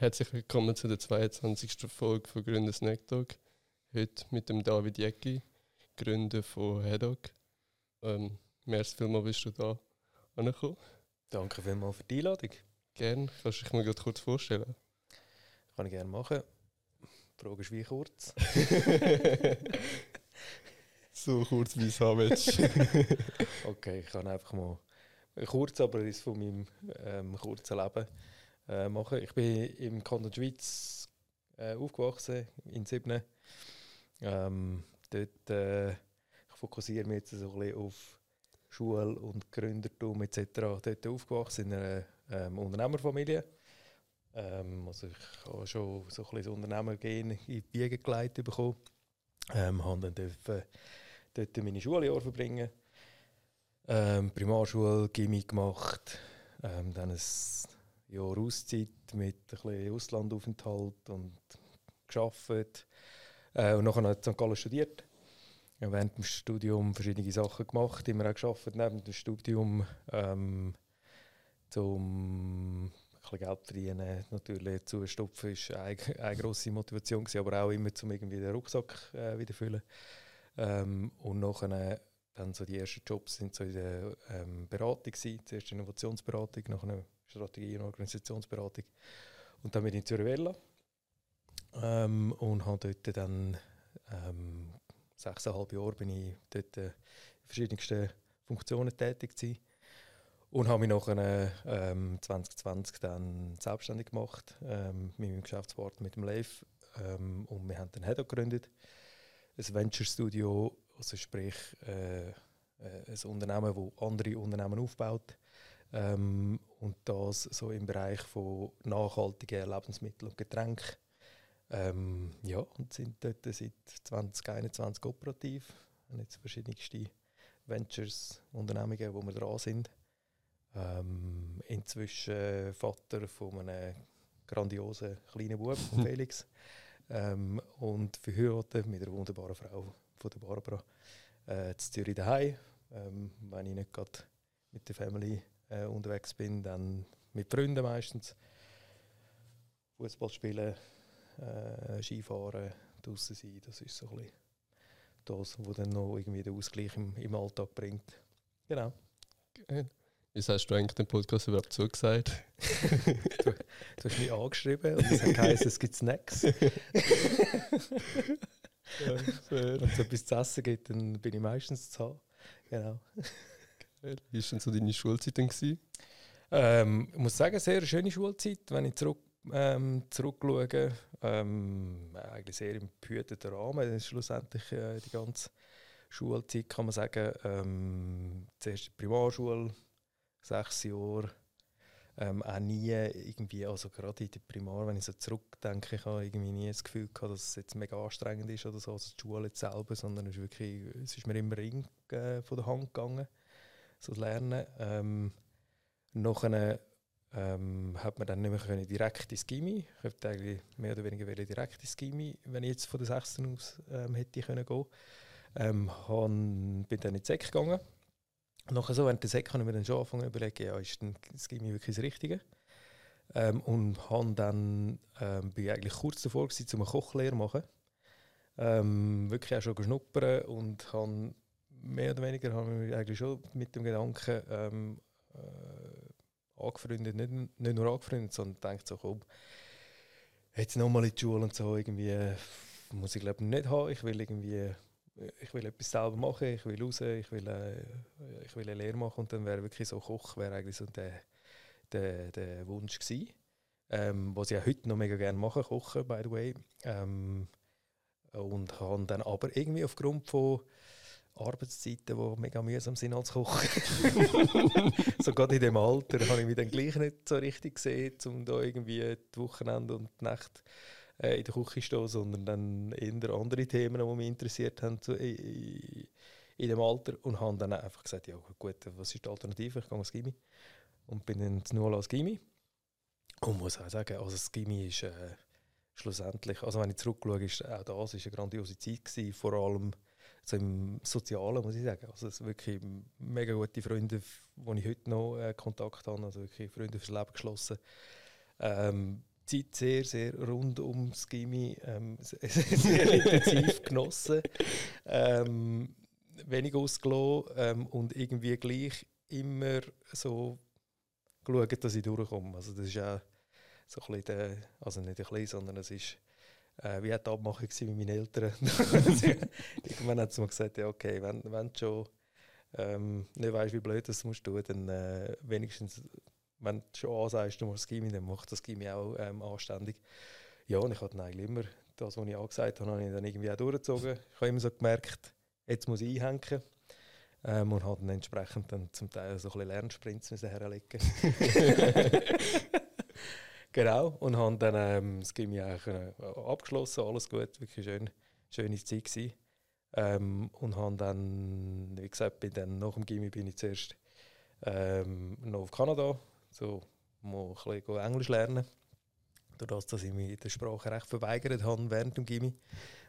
Herzlich willkommen zu der 22. Folge von Gründer Snack Talk. Heute mit dem David Jäcki, Gründer von Headog. Ähm, merci vielmals, bist du da angekommen. Danke vielmals für die Einladung. Gerne. Kannst du dich mal gerade kurz vorstellen? Kann ich gerne machen. Die Frage ist wie kurz. so kurz wie es haben willst. okay, ich kann einfach mal kurz, aber ist von meinem ähm, kurzen Leben äh, machen. Ich bin im Kanton Schweiz äh, aufgewachsen, in Sibne. Ähm, dort äh, ich fokussiere mich jetzt so ein bisschen auf Schule und Gründertum etc. Dort aufgewachsen in einer ähm, Unternehmerfamilie. Ähm, also ich habe schon so ein bisschen das Unternehmergehen in die Wiege geleitet bekommen. Ähm, dann dürfen, dort meine Schuljahre verbringen. Ähm, Primarschule, Gimmick gemacht, ähm, dann ein Jahr Auszeit mit ein bisschen Auslandaufenthalt und geschafft. Äh, und nachher in St. Gallen studiert. Ja, während dem Studium verschiedene Sachen gemacht, immer auch geschafft neben dem Studium, ähm, zum ein Geld verdienen, natürlich zustopfen, ist eine, eine grosse Motivation gewesen, aber auch immer zum irgendwie den Rucksack äh, wieder füllen. Ähm, und nachher dann so die ersten Jobs sind so in der ähm, Beratung gewesen, zuerst Innovationsberatung, nachher Strategie- und Organisationsberatung und dann bin ich in Zürich ähm, und habe dort dann ähm, sechseinhalb Jahre bin ich dort äh, in verschiedensten Funktionen tätig gewesen. Und habe mich nachher ähm, 2020 dann selbstständig gemacht ähm, mit meinem Geschäftspartner, mit dem Leif. Ähm, und wir haben dann Hedo gegründet, ein Venture Studio, also sprich äh, äh, ein Unternehmen, das andere Unternehmen aufbaut. Ähm, und das so im Bereich von nachhaltigen Lebensmitteln und Getränken. Ähm, ja, und sind dort seit 2021 operativ. Wir haben jetzt verschiedenste Ventures, Unternehmungen, wo wir dran sind. Ähm, inzwischen Vater von einem grandiosen kleinen Bub, Felix. Ähm, und verheiratet mit einer wunderbaren Frau von der Barbara. Äh, in Zürich daheim. Ähm, wenn ich nicht gerade mit der Family äh, unterwegs bin, dann mit Freunden meistens. Fußball spielen, äh, Skifahren, draußen sein, das ist so ein bisschen das, was dann noch irgendwie den Ausgleich im, im Alltag bringt. Genau. Geil. Wie hast du eigentlich den Podcast überhaupt zugesagt? du, du hast mich angeschrieben und es heisst, es gibt Snacks. ja, Wenn es etwas zu essen gibt, dann bin ich meistens zu haben. Genau. Wie war denn so deine Schulzeit? Ähm, ich muss sagen, sehr schöne Schulzeit, wenn ich zurück, ähm, zurückschaue. Ähm, eigentlich sehr im behüteten Rahmen. Das ist schlussendlich äh, die ganze Schulzeit, kann man sagen. Ähm, zuerst Primarschule, sechs Jahre. Ähm, auch nie irgendwie, also gerade in der Primar, wenn ich so zurückdenke, ich habe irgendwie nie das Gefühl gehabt, dass es jetzt mega anstrengend ist oder so, also die Schule jetzt selber, sondern es ist wirklich, es ist mir immer ring äh, von der Hand gegangen so Lernen. Ähm, nachher ähm, hat man dann nicht mehr können direkt ins Gimmi. Ich hätte eigentlich mehr oder weniger direkt ins Gimmi, wenn ich jetzt von der 6. aus ähm, hätte können gehen. Ähm, han, bin dann in die Sek gegangen. Nachher so während der Sek habe ich mir dann schon angefangen zu überlegen, ja, ist denn das Gimmi wirklich das Richtige? Ähm, und han dann ähm, bin ich eigentlich kurz davor gewesen, um eine Kochlehre zu machen. Ähm, wirklich auch schon geschnuppern und habe mehr oder weniger haben wir eigentlich schon mit dem Gedanken ähm, äh, angefreundet, nicht, nicht nur angefreundet, sondern denkt so, komm, jetzt nochmal in die Schule und so, irgendwie äh, muss ich glaube nicht haben, ich will irgendwie, ich will etwas selber machen, ich will raus, ich will, äh, ich will eine Lehre machen und dann wäre wirklich so Koch, wäre eigentlich so der, der, der Wunsch gewesen. Ähm, was ich auch heute noch mega gerne mache, kochen, by the way. Ähm, und habe dann aber irgendwie aufgrund von Arbeitszeiten, die mega mühsam sind als Koch. so gerade in dem Alter habe ich mich dann gleich nicht so richtig gesehen, um da irgendwie die Wochenende und die Nacht äh, in der Küche zu stehen, sondern dann eher andere Themen, die mich interessiert haben in, dem Alter und habe dann einfach gesagt, ja gut, was ist die Alternative? Ich gehe ins Gimmi und bin dann zu Null als Gimmi und muss auch sagen, also das Gimmi ist äh, schlussendlich, also wenn ich zurückschaue, ist auch das ist eine grandiose Zeit gewesen, vor allem so im Sozialen, muss ich sagen. Also es wirklich mega gute Freunde, wo ich heute noch äh, Kontakt habe, also wirklich Freunde fürs Leben geschlossen. Ähm, Zeit sehr, sehr rund ums Gimmi ähm, sehr intensiv genossen. Ähm, wenig ausgelassen ähm, und irgendwie gleich immer so geschaut, dass ich durchkomme. Also das ist auch so ein bisschen der, also nicht ein bisschen, sondern es ist äh, wie die Abmachung mit meinen Eltern. Irgendwann hat sie mir gesagt, ja okay, wenn, wenn du schon ähm, nicht weißt, wie blöd das musst du dann äh, wenigstens, wenn du schon ansagst, du musst das Gimmi, dann mach das Gimmi auch ähm, anständig. Ja, und ich dann eigentlich immer das, was ich angesagt habe, habe ich dann irgendwie auch durchgezogen. Ich habe immer so gemerkt, jetzt muss ich einhängen. Ähm, und habe dann entsprechend dann zum Teil so ein bisschen Lernsprints herlegen Genau, und habe dann ähm, das Gimmi äh, abgeschlossen, alles gut, wirklich schön, schöne Zeit gewesen. Ähm, und habe dann, wie gesagt, bin dann nach dem Gimmi bin ich zuerst ähm, noch auf Kanada, so mal ein bisschen Englisch lernen. Dadurch, dass ich mich der Sprache recht verweigert habe während dem Gimmi,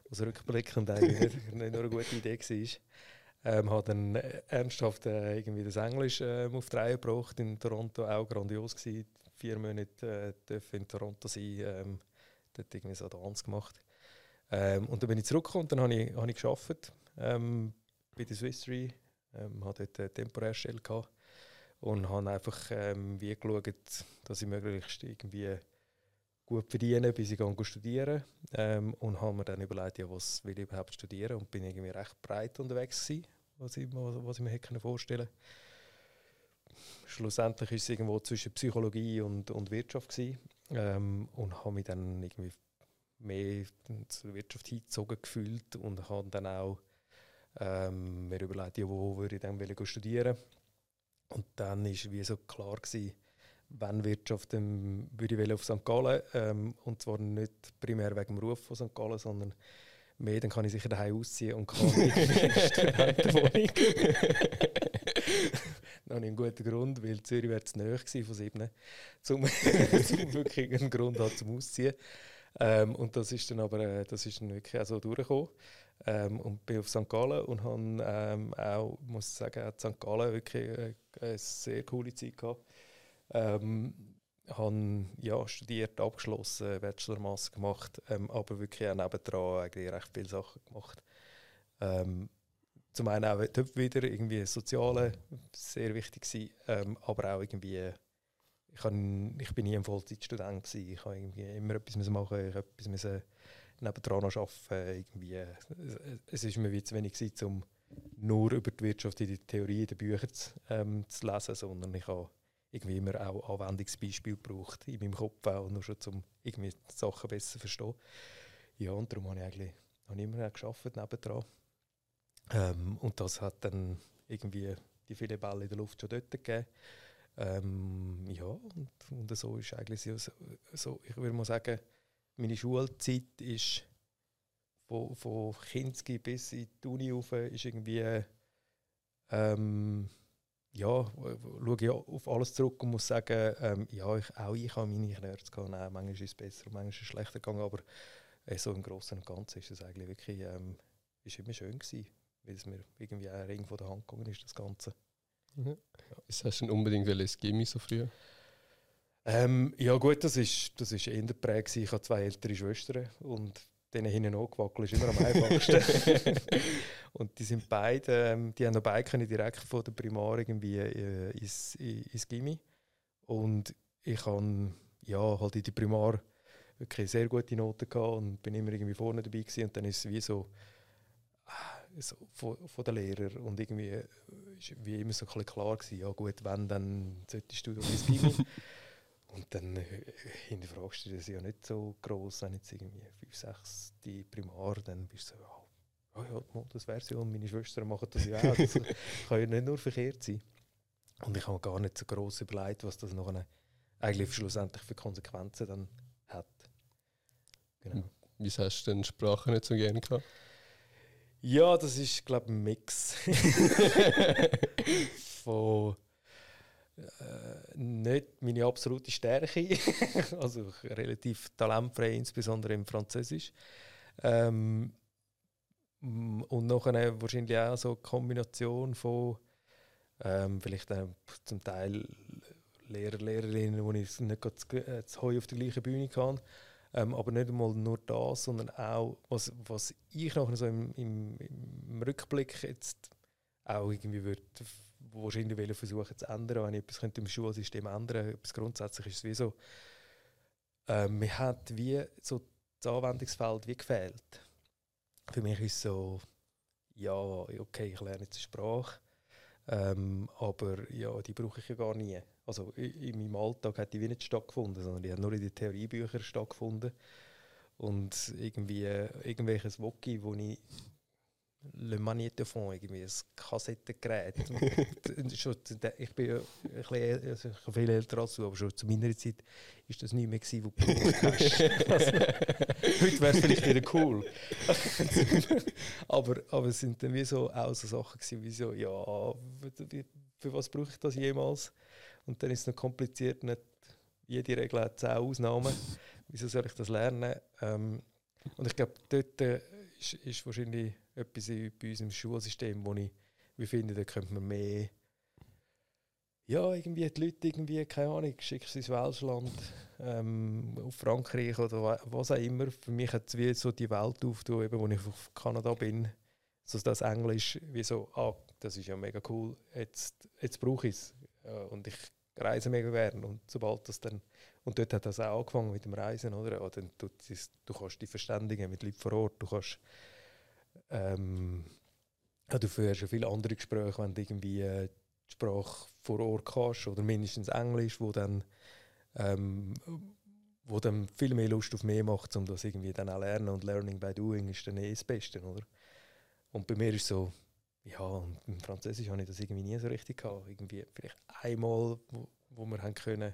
was rückblickend eigentlich nicht, nicht nur eine gute Idee war. Ähm, habe dann ernsthaft äh, irgendwie das Englisch äh, auf die Reihe gebracht, in Toronto auch grandios gewesen. Vier Monate äh, in Toronto sein, ähm, dort irgendwie so Tanz gemacht. Ähm, und dann bin ich zurückgekommen und dann habe ich, hab ich ähm, bei der Swiss Re, ähm, hatte dort eine temporäre Stelle gehabt und habe einfach ähm, wie geschaut, dass ich möglichst irgendwie gut verdiene, bis ich gehe studieren. Ähm, und habe mir dann überlegt, ja, was will ich überhaupt studieren? Und bin irgendwie recht breit unterwegs gewesen, was ich, was ich mir hätte vorstellen Schlussendlich ist es irgendwo zwischen Psychologie und, und Wirtschaft gewesen, ähm, und habe mich dann irgendwie mehr zur Wirtschaft hingezogen gefühlt und habe dann auch ähm, mir überlegt, ja, wo würde ich dann studieren und dann ist wie so klar gewesen, wenn Wirtschaft, dann würde ich auf St. Gallen. Ähm, und zwar nicht primär wegen dem Ruf von St. Gallen, sondern mehr, dann kann ich sicher daheim ausziehen und kann in Studentenwohnung. dann habe einen guten Grund, weil Zürich wäre zu nahe von sieben, um, wirklich einen Grund hat zum Ausziehen. Ähm, und das ist dann aber äh, das ist dann wirklich auch so durchgekommen. Ähm, und bin auf St. Gallen und habe ähm, auch, muss sagen, St. Gallen wirklich äh, eine sehr coole Zeit gehabt. Ähm, habe ja, studiert, abgeschlossen, Bachelormasse gemacht, ähm, aber wirklich auch nebendran eigentlich recht viele Sachen gemacht. Ähm, zum einen auch wieder irgendwie Soziale, sehr wichtig gewesen, ähm, aber auch irgendwie, ich, kann, ich bin nie ein Vollzeitstudent gewesen, ich habe irgendwie immer etwas machen, ich etwas müssen nebendran noch arbeiten, es ist mir wie zu wenig gewesen, um nur über die Wirtschaft in der Theorie in den Büchern zu, ähm, zu lesen, sondern ich habe irgendwie immer auch Anwendungsbeispiele braucht in meinem Kopf auch, nur schon um irgendwie Sachen besser zu verstehen. Ja, und darum habe ich eigentlich habe ich immer geschafft nebendran. Ähm, und das hat dann irgendwie die vielen Bälle in der Luft schon dort gegeben. Ähm, ja, und, und so ist eigentlich so, so, ich würde mal sagen, meine Schulzeit ist von, von Kinski bis in die Uni rauf, ist irgendwie ähm, ja, schaue ich auf alles zurück und muss sagen, ähm, ja, ich, auch ich habe meine Knörz gehabt. Nein, manchmal ist es besser manchmal ist es schlechter gegangen, aber äh, so im Großen und Ganzen ist es eigentlich wirklich ähm, ist immer schön gewesen, weil es mir irgendwie ein Ring von der Hand gegangen ist, das Ganze. Mhm. Ja. Ist das denn unbedingt ein Gimmi so früh? Ähm, ja gut, das ist, das ist eher prägt. Ich habe zwei ältere Schwestern und denen hinten angewackelt ist immer am einfachsten. und die sind beide, ähm, die haben noch beide können direkt von der Primar irgendwie äh, ins, ins Gimmi. Und ich habe ja, halt in der Primar wirklich sehr gute Noten gehabt und bin immer irgendwie vorne dabei gewesen. Und dann ist es wie so, so von, von den Lehrern und irgendwie ist wie immer so ein bisschen klar gewesen, ja gut, wenn, dann solltest du ins Gimmi. Und dann äh, hinterfragst du das ja nicht so groß, wenn jetzt irgendwie 5, 6 die Primar, dann bist du so, oh, ja, das wäre ja, und meine Schwestern machen das ja auch. Das kann ja nicht nur verkehrt sein. Und ich habe gar nicht so groß überlegt, was das noch eigentlich schlussendlich für Konsequenzen dann hat. Genau. Wieso hast du denn Sprache nicht so gerne gehabt? Ja, das ist, glaube ich, ein Mix von äh, nicht meine absolute Stärke, also relativ talentfrei, insbesondere im Französisch. Ähm, und nachher wahrscheinlich auch so eine Kombination von ähm, vielleicht äh, zum Teil Lehrer, Lehrerinnen, wo ich nicht gerade äh, das Heu auf der gleichen Bühne kann. Ähm, aber nicht einmal nur das, sondern auch, was, was ich nachher so im, im, im Rückblick jetzt auch irgendwie würde wahrscheinlich versuchen zu ändern, wenn ich etwas könnte im Schulsystem ändern etwas grundsätzlich ist es wie so, ähm, mir hat wie so das Anwendungsfeld wie gefehlt. Für mich ist es so, ja, okay, ich lerne jetzt eine Sprache, ähm, aber ja, die brauche ich ja gar nie. Also in meinem Alltag hat die wie nicht stattgefunden, sondern die hat nur in den Theoriebüchern stattgefunden. Und irgendwie irgendwelches Woki, wo ich Le Magnétophone, irgendwie ein Kassettengerät. ich bin ja ein bisschen, also ich viel älter als du, aber schon zu meiner Zeit war das nicht mehr, gewesen, wo du hast. also, heute wäre es vielleicht wieder cool. aber, aber es sind dann wie so auch so Sachen gewesen, wie so, ja, für was brauche ich das jemals? Und dann ist es noch kompliziert, nicht jede Regel hat zehn Ausnahmen. Wieso soll ich das lernen? Ähm, und ich glaube, dort äh, ist, ist wahrscheinlich etwas bei uns im Schulsystem, wo ich wie finde, da könnte man mehr ja, irgendwie die Leute irgendwie, keine Ahnung, schickst ins Welschland, ähm, auf Frankreich oder was auch immer. Für mich hat es wie so die Welt aufgetan, eben, wo ich auf Kanada bin, so das Englisch, wie so, ah, das ist ja mega cool, jetzt, jetzt brauche ich es. Ja, und ich reise mega gerne. Und sobald das dann, und dort hat das auch angefangen mit dem Reisen, oder? oder du, du kannst dich verständigen mit Leuten vor Ort, du kannst ähm, ja, du führst ja viele andere Gespräche, wenn du irgendwie äh, die Sprache vor Ort hast oder mindestens Englisch, wo dann, ähm, wo dann viel mehr Lust auf mehr macht, um das irgendwie dann auch lernen und Learning by Doing ist dann eh das Beste, oder? Und bei mir ist so, ja, und im Französisch habe ich das irgendwie nie so richtig gehabt. Irgendwie vielleicht einmal, wo, wo wir haben können,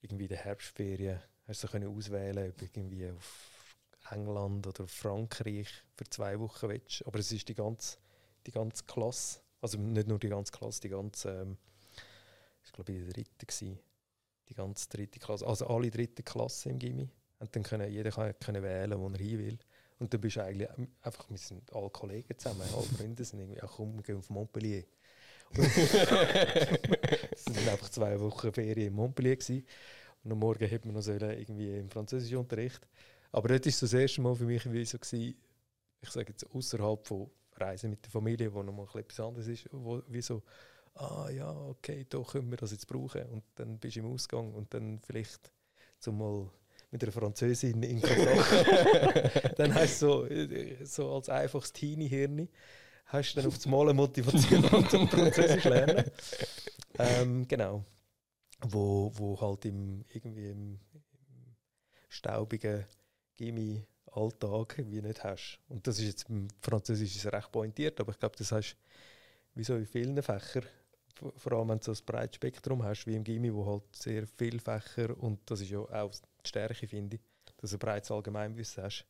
irgendwie in der Herbstferien, hast du so können auswählen, ob irgendwie auf England oder Frankreich für zwei Wochen willst. Aber es ist die ganze, die ganze Klasse, also nicht nur die ganze Klasse, die ganze, ähm, ich glaube, die dritte gewesen, die ganze dritte Klasse, also alle dritte Klasse im Gimmi. Und dann können jeder können wählen, wo er hin will. Und dann bist du eigentlich einfach, wir sind alle Kollegen zusammen, alle Freunde sind irgendwie, ach komm, wir gehen auf Montpellier. es sind einfach zwei Wochen Ferien in Montpellier gewesen. Und am Morgen hat man noch irgendwie im Französischunterricht. Aber dort war das erste Mal für mich wie so, gewesen, ich sage jetzt außerhalb von Reisen mit der Familie, wo nochmal etwas anderes ist, wo wie so, ah ja, okay, da können wir das jetzt brauchen. Und dann bist du im Ausgang und dann vielleicht zumal mit einer Französin in Kontakt. dann hast du so, so als einfaches Teenie-Hirn, hast du dann auf das Mal eine Motivation zum Französisch lernen. Ähm, genau. Wo, wo halt im, irgendwie im, im staubigen Gimmi Alltag wie nicht hast. Und das ist jetzt im Französischen recht pointiert, aber ich glaube, das hast wie so in vielen Fächern, vor allem wenn du so ein breites Spektrum hast, wie im Gimmi, wo halt sehr viele Fächer und das ist ja auch die Stärke, finde ich, dass du ein breites Allgemeinwissen hast.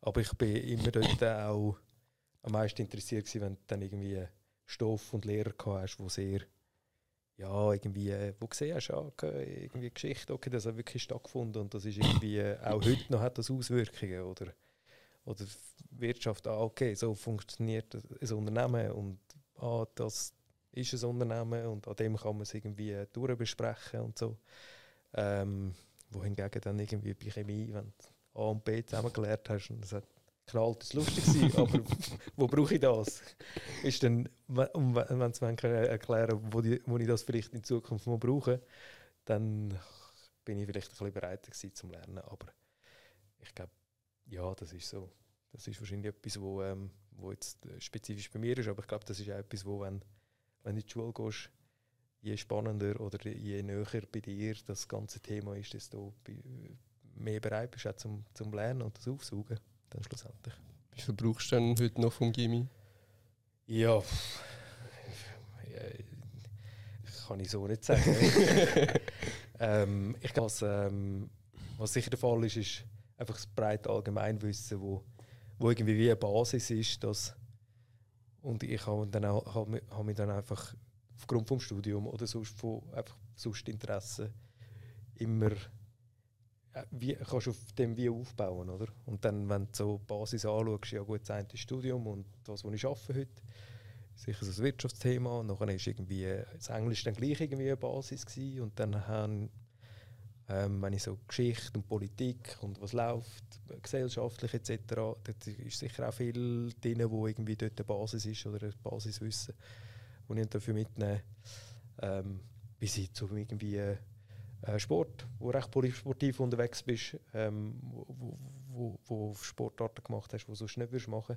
Aber ich bin immer dort auch am meisten interessiert gewesen, wenn du dann irgendwie Stoff und Lehrer gehabt hast, die sehr ja, irgendwie, äh, wo gesehen hast, ja, okay, irgendwie Geschichte, okay, das hat wirklich stattgefunden und das ist irgendwie, äh, auch heute noch hat das Auswirkungen oder, oder Wirtschaft, ah, okay, so funktioniert ein Unternehmen und ah, das ist ein Unternehmen und an dem kann man es irgendwie äh, durchbesprechen und so. Ähm, wohingegen dann irgendwie bei Chemie, wenn du A und B zusammen gelernt hast und das hat knallt, es lustig sein, aber wo brauche ich das? Ist dann, wenn sie erklären wo, die, wo ich das vielleicht in Zukunft mal brauche, dann bin ich vielleicht ein bisschen bereiter gewesen zum Lernen, aber ich glaube, ja, das ist so. Das ist wahrscheinlich etwas, wo, ähm, wo jetzt spezifisch bei mir ist, aber ich glaube, das ist auch etwas, wo, wenn, wenn du in die Schule gehst, je spannender oder je näher bei dir das ganze Thema ist, desto mehr bereit bist, auch zum, zum Lernen und das Aufsaugen dann schlussendlich. Wie viel brauchst du denn heute noch vom Gimmi? Ja, kann ich so nicht sagen. ähm, ich glaube, was, ähm, was sicher der Fall ist, ist einfach das breite Allgemeinwissen, wo, wo irgendwie wie eine Basis ist. Dass, und ich habe dann auch, hab, hab mich dann einfach aufgrund vom Studium oder sonst von einfach sonst Interesse immer äh, wie, kannst du auf dem wie aufbauen, oder? Und dann, wenn du so die Basis anschaust, ja gut, das eine Studium und das, was ich arbeite heute, sicher so das Wirtschaftsthema. Und nachher ist irgendwie das Englisch dann gleich irgendwie eine Basis gewesen. Und dann haben, ähm, wenn ich so Geschichte und Politik und was läuft, gesellschaftlich etc., dort ist sicher auch viel drin, wo irgendwie dort eine Basis ist oder ein Basiswissen, wo ich dafür mitnehme. Ähm, bis hin zu irgendwie äh, Sport, wo recht sportiv unterwegs bist, ähm, wo, wo, wo Sportarten gemacht hast, die du sonst nicht würdest machen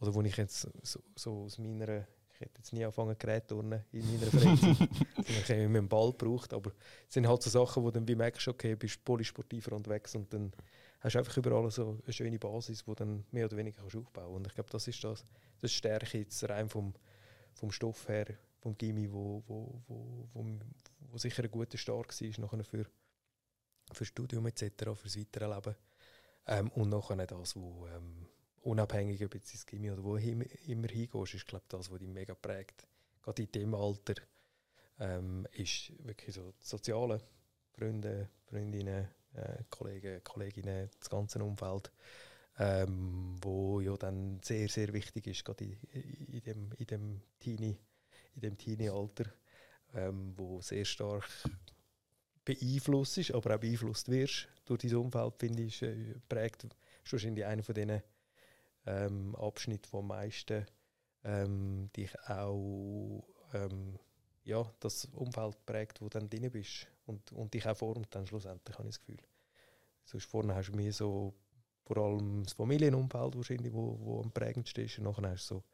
Oder wo ich jetzt so, so aus meiner, ich hätte jetzt nie angefangen Gerätturnen in meiner Freizeit, sondern ich habe immer einen Ball gebraucht, aber es sind halt so Sachen, wo du dann wie merkst, okay, bist polysportiver unterwegs und dann hast du einfach überall so eine schöne Basis, die dann mehr oder weniger kannst aufbauen. Und ich glaube, das ist das, das ist Stärke jetzt rein vom, vom Stoff her, vom Gimmi, wo, wo, wo, wo, sicher ein guter Start war nachher für, für Studium etc., fürs weitere Leben. Ähm, und nachher das, wo ähm, unabhängig ob jetzt ins Gimmi oder wo immer, immer hingehst, ist glaube das, was dich mega prägt. Gerade in dem Alter ähm, ist wirklich so soziale Freunde, Freundinnen, äh, Kollegen, Kolleginnen, das ganze Umfeld, ähm, wo ja dann sehr, sehr wichtig ist, gerade in, in, dem, in dem Teenie in dem Teenie-Alter, ähm, wo sehr stark beeinflusst ist, aber auch beeinflusst wirst durch dein Umfeld, finde ich, äh, prägt, ist wahrscheinlich einer von diesen ähm, Abschnitten, die am meisten ähm, dich auch ähm, ja, das Umfeld prägt, wo du dann drin bist und, und dich auch formt dann schlussendlich, habe ich das Gefühl. Sonst vorne hast du mir so vor allem das Familienumfeld wahrscheinlich, wo, wo am prägendsten ist und nachher hast du so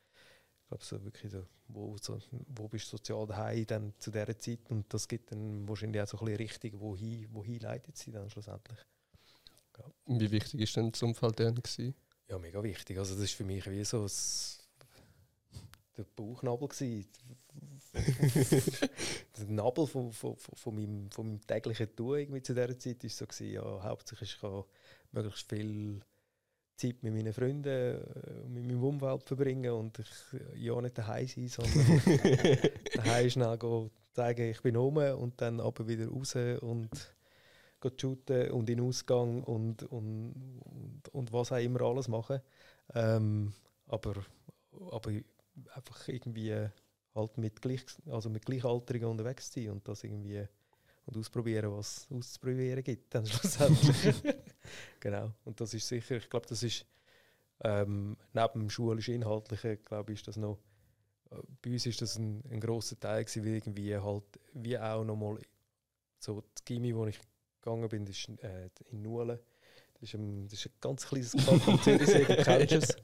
ich glaube, so wirklich so, wo, so, wo bist du sozial daheim dann zu dieser Zeit und das gibt dann wahrscheinlich auch so ein bisschen Richtung, wohin, wohin leitet sie dann schlussendlich. Ja. Wie wichtig ist denn das Umfeld dann gewesen? Ja, mega wichtig. Also das ist für mich wie so das, der Bauchnabel gewesen. der Nabel von, von, von, von, meinem, von meinem täglichen Tun irgendwie zu dieser Zeit war so gewesen, ja, hauptsächlich ich kann möglichst viel Zeit mit meinen Freunden äh, und mit meinem Umfeld verbringen und ich ja nicht daheim sein, sondern daheim schnell gehen, sagen, ich bin rum und dann aber wieder raus und shooten und in den Ausgang und, und, und, und, was auch immer alles machen. Ähm, aber, aber einfach irgendwie halt mit, gleich, also mit Gleichaltrigen unterwegs sein und das irgendwie und ausprobieren, was es auszuprobieren gibt, dann schlussendlich. genau. Und das ist sicher, ich glaube, das ist ähm, neben dem schulisch-inhaltlichen, glaube ich, ist das noch, äh, bei uns ist das ein, ein grosser Teil gewesen, wie irgendwie halt, wie auch nochmal so das Gimmi, wo ich gegangen bin, ist äh, in Nulen, das ist, ein, das ist ein ganz kleines Kaff am Zürichsee, du kennst es.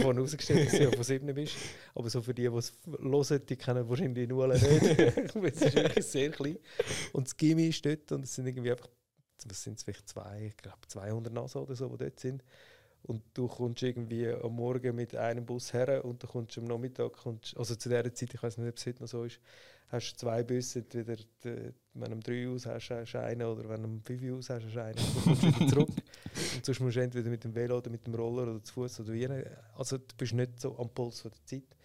Vorhin rausgestellt, dass du von sieben bist. Aber so für die, die es hören, die kennen wahrscheinlich die Null nicht. es ist wirklich sehr klein. Und das Gimmi ist dort und es sind irgendwie einfach, was sind es vielleicht zwei, ich glaube 200 Nasen oder so, die dort sind. Und du kommst irgendwie am Morgen mit einem Bus her und dann kommst du am Nachmittag, kommst, also zu dieser Zeit, ich weiß nicht, ob es heute noch so ist, hast du zwei Busse, entweder die, wenn du um drei aus hast, hast du einen oder wenn du um fünf aus hast, hast du einen. Dann kommst du wieder zurück. Und sonst musst du entweder mit dem Velo oder mit dem Roller oder zu Fuß oder wie. Also du bist nicht so am Puls von der Zeit.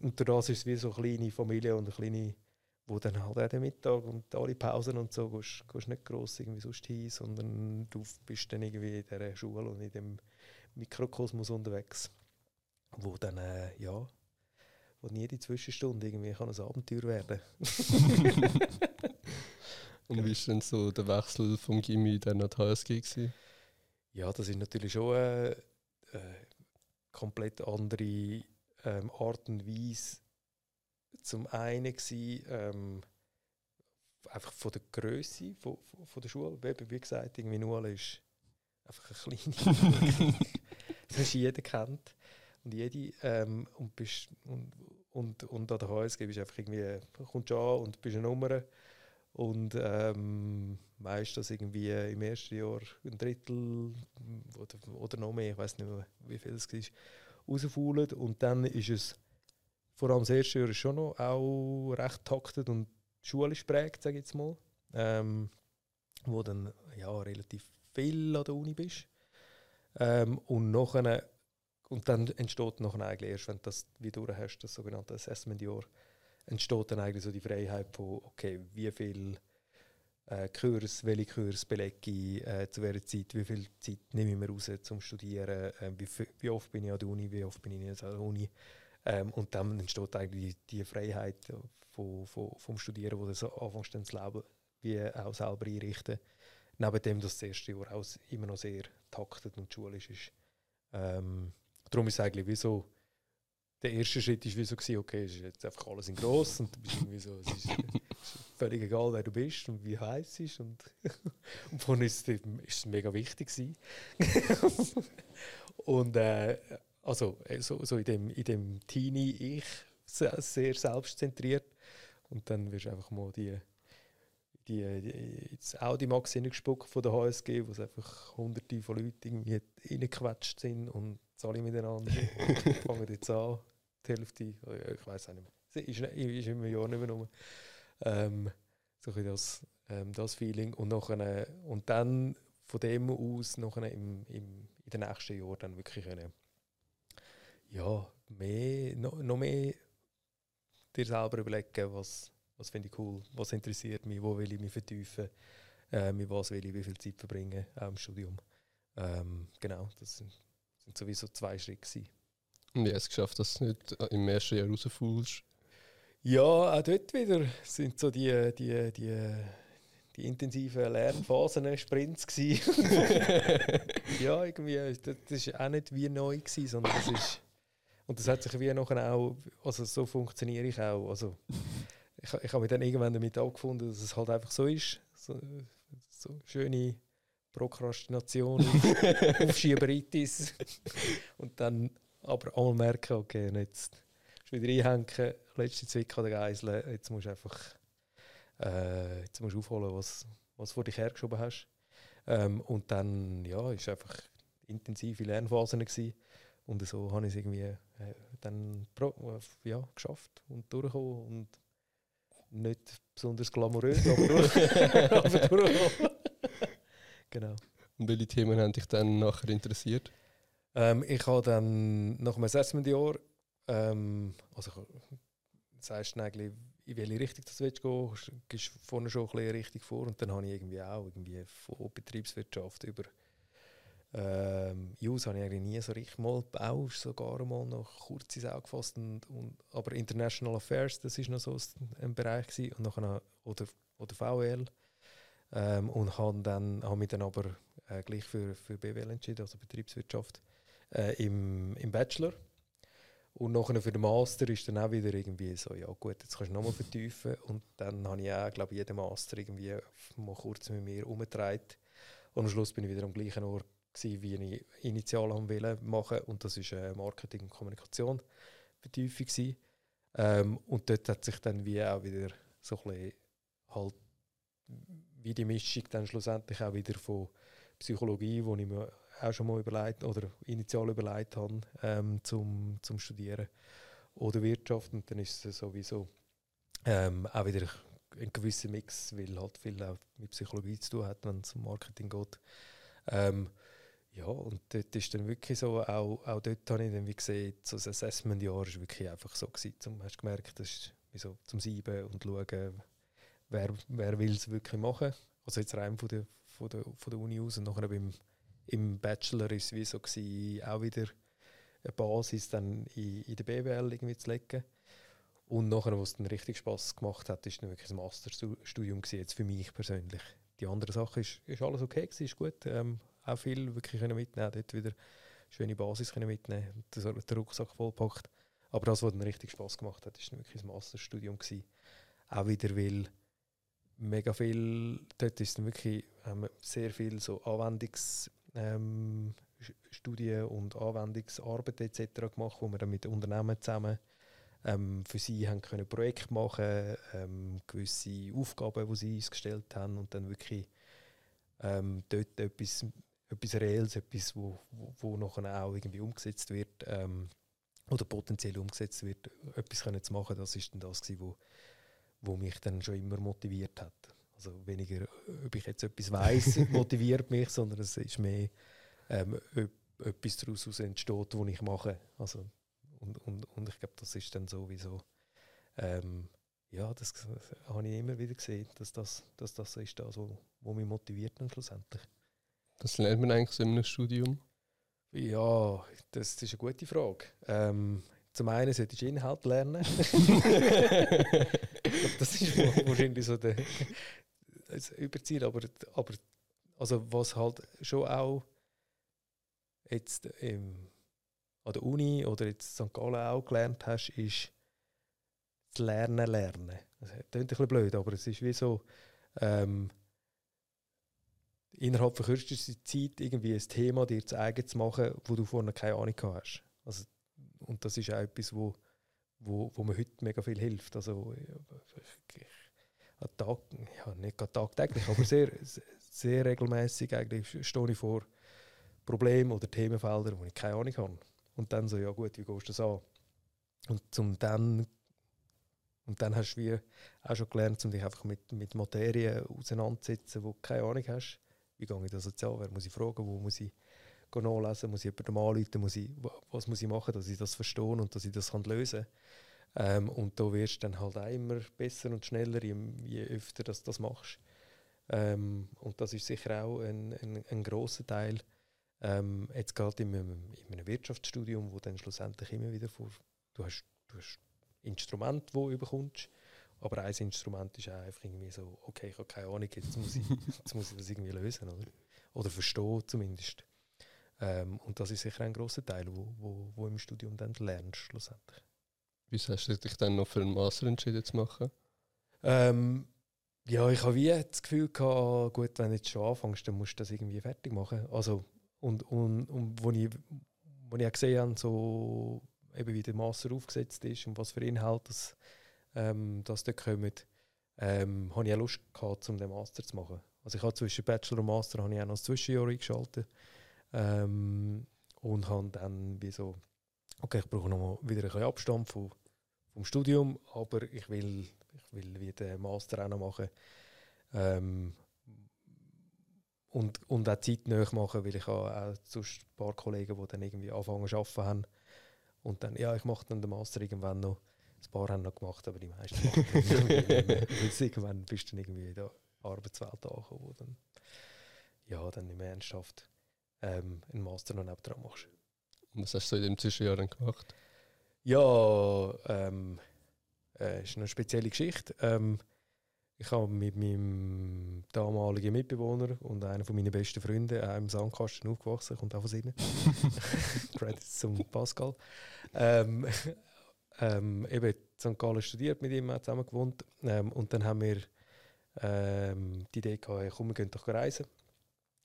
Und dadurch ist es wie so eine kleine Familie und eine kleine, wo dann halt auch den Mittag und alle Pausen und so gehst, gehst nicht gross irgendwie sonst hin, sondern du bist dann irgendwie in dieser Schule und in dem Mikrokosmos unterwegs, wo dann, äh, ja, wo nie die Zwischenstunde irgendwie kann ein Abenteuer werden Und wie war denn so der Wechsel vom Gimmi dann nach HSG? Gewesen? Ja, das ist natürlich schon eine, eine komplett andere ähm, Art und Weise. Zum einen war ähm, einfach von der Größe von, von, von der Schule. Wie gesagt, irgendwie Null ist einfach eine kleine. das jeder kennt und jede. Ähm, und, bist, und, und, und an der HSG bist du einfach irgendwie, kommst an und bist eine Nummer. Und ähm, meistens irgendwie im ersten Jahr ein Drittel oder, oder noch mehr, ich weiß nicht mehr, wie viel es war, rausfaulen. Und dann ist es, vor allem das erste Jahr, schon noch auch recht taktet und schulisch prägt, sage ich jetzt mal. Ähm, wo dann ja, relativ viel an der Uni bist. Ähm, und, nachher, und dann entsteht nachher eigentlich erst, wenn du das wie hast, das sogenannte Assessment-Jahr, entsteht dann eigentlich so die Freiheit von, okay, wie viel äh, Kurs, welche Kurs belege ich äh, zu welcher Zeit, wie viel Zeit nehme ich mir raus zum Studieren, äh, wie, wie, oft bin ich an der Uni, wie oft bin ich nicht an der Uni. Ähm, und dann entsteht eigentlich die, Freiheit von, von, vom Studieren, wo du so anfängst das Leben wie auch selber einrichten. Neben dem, dass das erste Jahr auch immer noch sehr taktet und schulisch ist. Ähm, darum ist es eigentlich wie der erste Schritt war wie so, gewesen, okay, ist jetzt einfach alles in gross und du bist irgendwie so, es ist, völlig egal, wer du bist und wie heiß es ist. Und, und von ist es, ist es mega wichtig und äh, also äh, so, so in dem, in dem Teenie-Ich sehr selbstzentriert. Und dann wirst du einfach mal die, die, die das Audimax hineingespuckt von der HSG, wo es einfach hunderte von Leuten irgendwie reingequetscht sind und alle miteinander fangen jetzt an. Die Hälfte, oh ich weiß auch nicht mehr. Ist, ist immer Jahr nicht mehr rum. Ähm, so ein das, ähm, das Feeling. Und, nachher, und dann von dem aus nachher im, im, in den nächsten Jahren dann wirklich können, ja, mehr, noch, noch mehr dir selber überlegen, was, was finde ich cool, was interessiert mich, wo will ich mich vertiefen, äh, mit was will ich wie viel Zeit verbringen, auch im Studium. Ähm, genau, das sind, sind sowieso zwei Schritte gewesen. Und wie hast du es geschafft, dass du nicht im ersten Jahr rausfällst? Ja, auch dort wieder sind so die, die, die, die intensiven Lernphasen Sprints ja, irgendwie, das war auch nicht wie neu gewesen, sondern das ist und das hat sich wie nachher auch, also so funktioniere ich auch. Also ich, ich habe mich dann irgendwann damit angefunden, dass es halt einfach so ist. So, so schöne Prokrastination, Aufschieberitis. und dann aber einmal merken, okay, jetzt wieder einhängen, letzte Zwick an der Geisel, jetzt musst du einfach äh, jetzt musst du aufholen, was, was du vor dich hergeschoben hast. Ähm, und dann, ja, ist einfach intensive Lernphasen gewesen. Und so habe ich es irgendwie äh, dann ja, geschafft und durchgekommen und nicht besonders glamourös, aber, durch, aber genau. Und welche Themen haben dich dann nachher interessiert? Ähm, ich habe dann nach dem Assessment-Jahr ähm, also sagst du eigentlich, in welche Richtung das willst du gehen, gehst vorne schon ein bisschen richtig vor und dann habe ich irgendwie auch irgendwie von Betriebswirtschaft über ähm, Jus habe ich eigentlich nie so richtig mal Bau sogar mal noch kurz ins Auge gefasst und, und, aber International Affairs das ist noch so ein Bereich gewesen. und nachher oder oder VWL ähm, und habe dann habe mich dann aber äh, gleich für, für BWL entschieden also Betriebswirtschaft äh, im, im Bachelor und nachher für den Master ist dann auch wieder irgendwie so, ja gut, jetzt kannst du nochmal vertiefen. Und dann habe ich auch, glaube ich, jeden Master irgendwie mal kurz mit mir umgetragen. Und am Schluss bin ich wieder am gleichen Ort gewesen, wie ich initial wollte machen. Und das ist äh, Marketing und Kommunikation Vertiefung Ähm, und dort hat sich dann wie auch wieder so ein halt wie die Mischung dann schlussendlich auch wieder von Psychologie, wo ich mir auch schon mal überlegt oder initial überlegt habe ähm, zum, zum Studieren oder Wirtschaft und dann ist es sowieso ähm, auch wieder ein gewisser Mix, weil halt viel auch mit Psychologie zu tun hat, wenn es um Marketing geht. Ähm, ja, und dort ist dann wirklich so, auch, auch dort habe ich dann wie gesehen, so das Assessment-Jahr war wirklich einfach so gewesen, zum, hast gemerkt, das ist wie so zum Sieben und schauen, wer, wer will es wirklich machen. Also jetzt rein von der, von der, von der Uni aus und nachher beim im Bachelor ist es wie so gewesen, auch wieder eine Basis dann in, in der BWL irgendwie zu legen. Und nachher, was dann richtig Spaß gemacht hat, ist dann wirklich ein Masterstudium gewesen, jetzt für mich persönlich. Die andere Sache ist, ist alles okay gewesen, ist gut. Ähm, auch viel wirklich können mitnehmen, dort wieder eine schöne Basis können mitnehmen, den Rucksack vollpackt. Aber das, was dann richtig Spaß gemacht hat, dann wirklich ein Masterstudium gewesen. Auch wieder, weil mega viel, dort ist wirklich ähm, sehr viel so Anwendungs- ähm, und Anwendungsarbeit etc. gemacht, wo wir dann mit Unternehmen zusammen ähm, für sie haben können Projekte machen, ähm, gewisse Aufgaben, die sie uns gestellt haben und dann wirklich ähm, dort etwas, etwas Reelles, etwas, wo, wo, wo nachher auch irgendwie umgesetzt wird ähm, oder potenziell umgesetzt wird, etwas können zu machen, das ist dann das gewesen, wo, wo mich dann schon immer motiviert hat. Also weniger, ob ich jetzt etwas weiß, motiviert mich, sondern es ist mehr ähm, ob etwas daraus entsteht, was ich mache. Also, und, und, und ich glaube, das ist dann sowieso, ähm, ja, das, das habe ich immer wieder gesehen, dass das, dass das ist das, was, mich motiviert dann schlussendlich. Das lernt man eigentlich so in einem Studium? Ja, das ist eine gute Frage. Ähm, zum einen solltest du Inhalt lernen. das ist wahrscheinlich so der das Überziehen, aber, aber also was halt schon auch jetzt im, an der Uni oder jetzt in St. Gallen auch gelernt hast, ist das Lernen lernen. Das klingt ein bisschen blöd, aber es ist wie so, ähm, innerhalb von kürzester Zeit irgendwie ein Thema dir zu eigen zu machen, wo du vorher keine Ahnung hast. Also, und das ist auch etwas, wo, wo, wo mir heute mega viel hilft. Also, ich, ich, Tag, ja, nicht tagtäglich, aber sehr, sehr regelmäßig eigentlich stehe ich vor Problemen oder Themenfeldern, wo ich keine Ahnung habe. Und dann so, ja gut, wie gehst du das an? Und zum dann und dann hast du wie auch schon gelernt, um dich einfach mit, mit Materien auseinanderzusetzen, wo du keine Ahnung hast. Wie gehe ich das jetzt an? Wer muss ich fragen? Wo muss ich nachlesen? Muss ich jemandem anrufen? Muss ich, was muss ich machen, dass ich das verstehe und dass ich das kann lösen kann? Ähm, und da wirst du dann halt auch immer besser und schneller, je, je öfter du das machst. Ähm, und das ist sicher auch ein, ein, ein grosser Teil. Ähm, jetzt gerade in einem, in einem Wirtschaftsstudium, wo dann schlussendlich immer wieder vor, du hast, du hast Instrument, wo du bekommst, aber ein Instrument ist auch einfach irgendwie so, okay, ich habe keine Ahnung, jetzt muss ich, jetzt muss ich das irgendwie lösen, oder? Oder verstehen zumindest. Ähm, und das ist sicher ein großer Teil, wo, wo, wo im Studium dann lernst, schlussendlich. Wieso hast du dich dann noch für einen Master entschieden zu machen? Ähm, ja, ich habe wie das Gefühl gehabt, gut, wenn du jetzt schon anfängst, dann musst du das irgendwie fertig machen. Also, und, und, und wo ich, wo ich auch gesehen habe, so, eben wie der Master aufgesetzt ist und was für Inhalte das, ähm, das dort kommen, ähm, habe ich auch Lust gehabt, um den Master zu machen. Also ich habe zwischen Bachelor und Master habe ich auch noch das Zwischenjahr eingeschaltet ähm, und habe dann wie so, okay, ich brauche noch mal wieder ein bisschen Abstand vom, vom Studium, aber ich will ich will wieder den Master auch noch machen. Ähm, und, und auch zeitnah machen, weil ich habe auch sonst ein paar Kollegen, die dann irgendwie anfangen zu arbeiten haben. Und dann, ja, ich mache dann den Master irgendwann noch. Ein paar haben noch gemacht, aber die meisten machen nicht irgendwann bist du dann irgendwie in der Arbeitswelt angekommen, wo dann, ja, dann nicht mehr ernsthaft ähm, einen Master noch nebenan machst. Und was hast du in dem Zwischenjahr gemacht? Ja, ähm, äh, ist eine spezielle Geschichte. Ähm, ich habe mit meinem damaligen Mitbewohner und einer von meinen besten Freunden auch im Sandkasten aufgewachsen, kommt auch von Ihnen. Credits zum Pascal. Ähm, ähm, eben in St. Gallen studiert mit ihm, zusammen gewohnt. Ähm, und dann haben wir ähm, die Idee gehabt, komm, wir gehen doch reisen.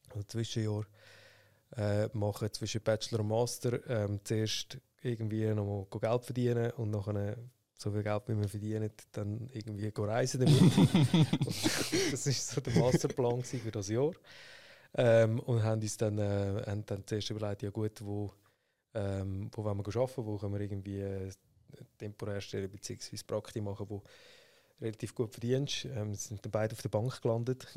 Also Zwischenjahr äh, machen zwischen Bachelor und Master. Ähm, zuerst irgendwie noch mal Geld verdienen und nachher so viel Geld, wie wir verdienen, dann irgendwie reisen damit. das war so der Masterplan für das Jahr. Ähm, und haben uns dann, äh, haben dann zuerst überlegt, ja gut, wo, ähm, wo wollen wir arbeiten, wo können wir irgendwie temporär stellen bzw. Praktik machen, wo relativ gut verdienst. Ähm, sind dann beide auf der Bank gelandet.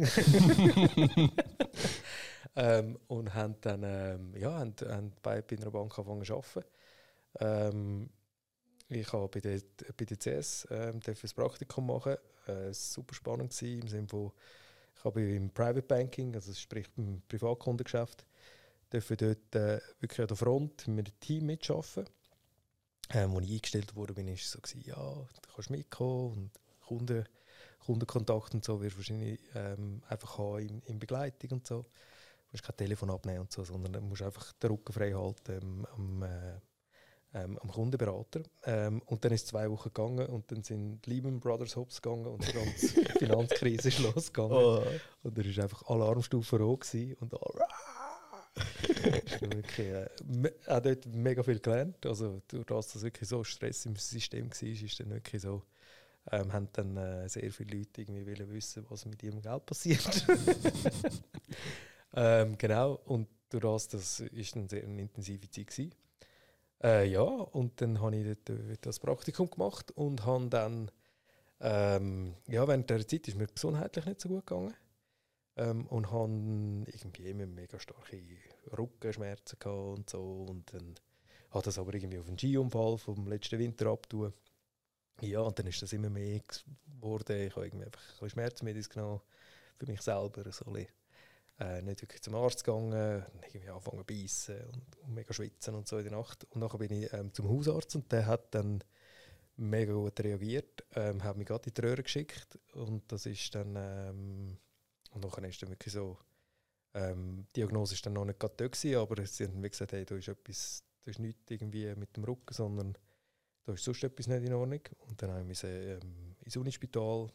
ähm, und haben dann ähm, ja, haben, haben beide bei einer Bank angefangen zu arbeiten. Ähm, ich habe bei der, bei der CS ähm, das Praktikum machen. Äh, super spannend gewesen, im Sinne von, ich habe im Private Banking, also sprich im Privatkundengeschäft, dürfen dort äh, wirklich an der Front mit einem Team mitarbeiten. Ähm, als ich eingestellt wurde, bin ich so gewesen, ja, du kannst mitkommen und Kunden, Kundenkontakt und so wirst du wahrscheinlich ähm, einfach haben in, in, Begleitung und so. Du musst kein Telefon abnehmen und so, sondern du musst einfach den Rücken frei halten am, äh, ähm, am Kundenberater. Ähm, und dann ist es zwei Wochen gegangen und dann sind Lehman Brothers Hops gegangen und die ganze Finanzkrise ist losgegangen. Oh. Und da war einfach Alarmstufe rot gewesen und alle wirklich, äh, auch dort mega viel gelernt. Also durch das, dass wirklich so Stress im System war, ist dann wirklich so, ähm, haben dann äh, sehr viele Leute irgendwie wollen wissen, was mit ihrem Geld passiert. ähm, genau, und durch das, das ist eine sehr intensive Zeit gewesen. Äh, ja, und dann habe ich dort, äh, das Praktikum gemacht und habe dann, ähm, ja, während der Zeit ist mir gesundheitlich nicht so gut gegangen. Ähm, und habe irgendwie immer mega starke Rückenschmerzen gehabt und so. Und dann hat das aber irgendwie auf einen Skiunfall vom letzten Winter abgetan. Ja, und dann ist das immer mehr geworden. Ich habe irgendwie einfach ein Schmerzmittel genommen für mich selber. So ein äh, nicht wirklich zum Arzt gegangen, irgendwie angefangen zu beißen und, und, mega schwitzen und so in der Nacht. Und nachher bin ich ähm, zum Hausarzt und der hat dann mega gut reagiert, ähm, hat mich gerade in die Röhre geschickt und das ist dann, ähm, und nachher ist dann wirklich so, ähm, die Diagnose ist dann noch nicht gerade da aber sie haben mir gesagt, hey, da ist etwas, da ist nichts irgendwie mit dem Rücken, sondern da ist sonst etwas nicht in Ordnung. Und dann haben wir ähm, ins Unispital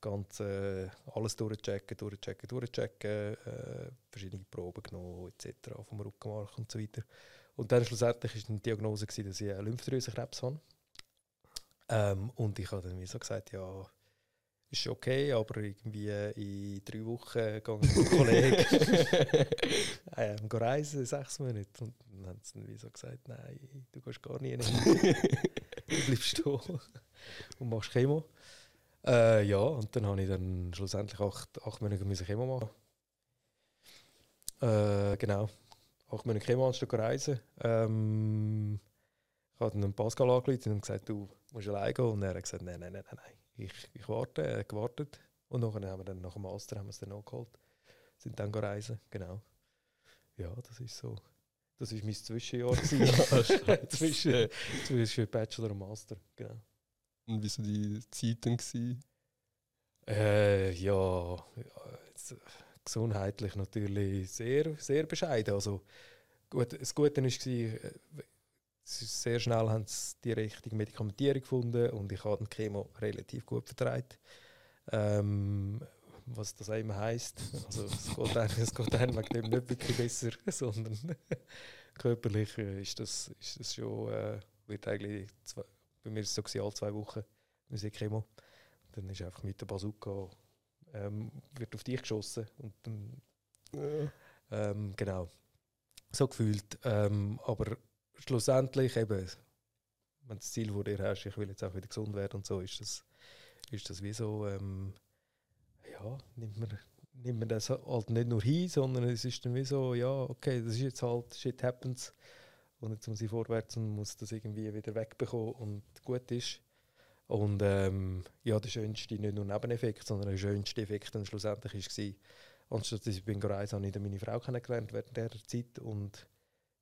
ganz äh, alles durchchecken, durchchecken, durchchecken, äh, verschiedene Proben genommen etc. vom Rückenmark und so weiter. Und dann schlussendlich war die Diagnose, gewesen, dass ich Lymphdrüsenkrebs habe. Ähm, und ich habe dann wie so gesagt, ja, ist okay, aber irgendwie in drei Wochen gehe ich mit einem Kollegen ähm, reisen, sechs Monate. Und dann haben sie dann so gesagt, nein, du gehst gar nie hin. du bleibst da und machst Chemo. Äh, ja, und dann habe ich dann schlussendlich acht, acht Monate müssen Chemo machen. Äh, genau. Acht Monate Chemo anstatt reisen. Ähm, ich habe dann Pascal angerufen und gesagt, du musst alleine gehen. Und er hat gesagt, nein, nein, nein, nein, ich, ich warte. Hat gewartet. Und nachher haben wir dann nach dem Master haben wir es dann nachgeholt. Sind dann reisen, genau. Ja, das ist so. Das war mein Zwischenjahr. zwischen, zwischen Bachelor und Master, genau. Und wie so die Zeiten gewesen? Äh, ja, ja gesundheitlich natürlich sehr, sehr bescheiden. Also, gut, das Gute war, äh, sehr schnell haben sie die richtige Medikamentierung gefunden und ich habe die Chemo relativ gut vertreibt. Ähm, was das immer heisst. Also, es geht einem, es geht einem wegen dem nicht wirklich besser, sondern körperlich ist das, ist das schon, äh, wird eigentlich zwei, bei mir ist es so alle zwei Wochen Musik Chemo. Dann ist einfach mit der Bazooka ähm, wird auf dich geschossen und dann, ja. ähm, genau so gefühlt. Ähm, aber schlussendlich eben, wenn das Ziel vor dir hast, ich will jetzt auch wieder gesund werden und so, ist das, ist das wie so, ähm, ja, nimmt man, nimmt man das halt nicht nur hin, sondern es ist dann wie so, ja, okay, das ist jetzt halt, shit happens und jetzt muss ich vorwärts und muss das irgendwie wieder wegbekommen und gut ist. Und ähm, ja, der schönste, nicht nur Nebeneffekt, sondern der schönste Effekt dann schlussendlich war, anstatt dass ich bin gereist, habe ich dann meine Frau kennengelernt während dieser Zeit und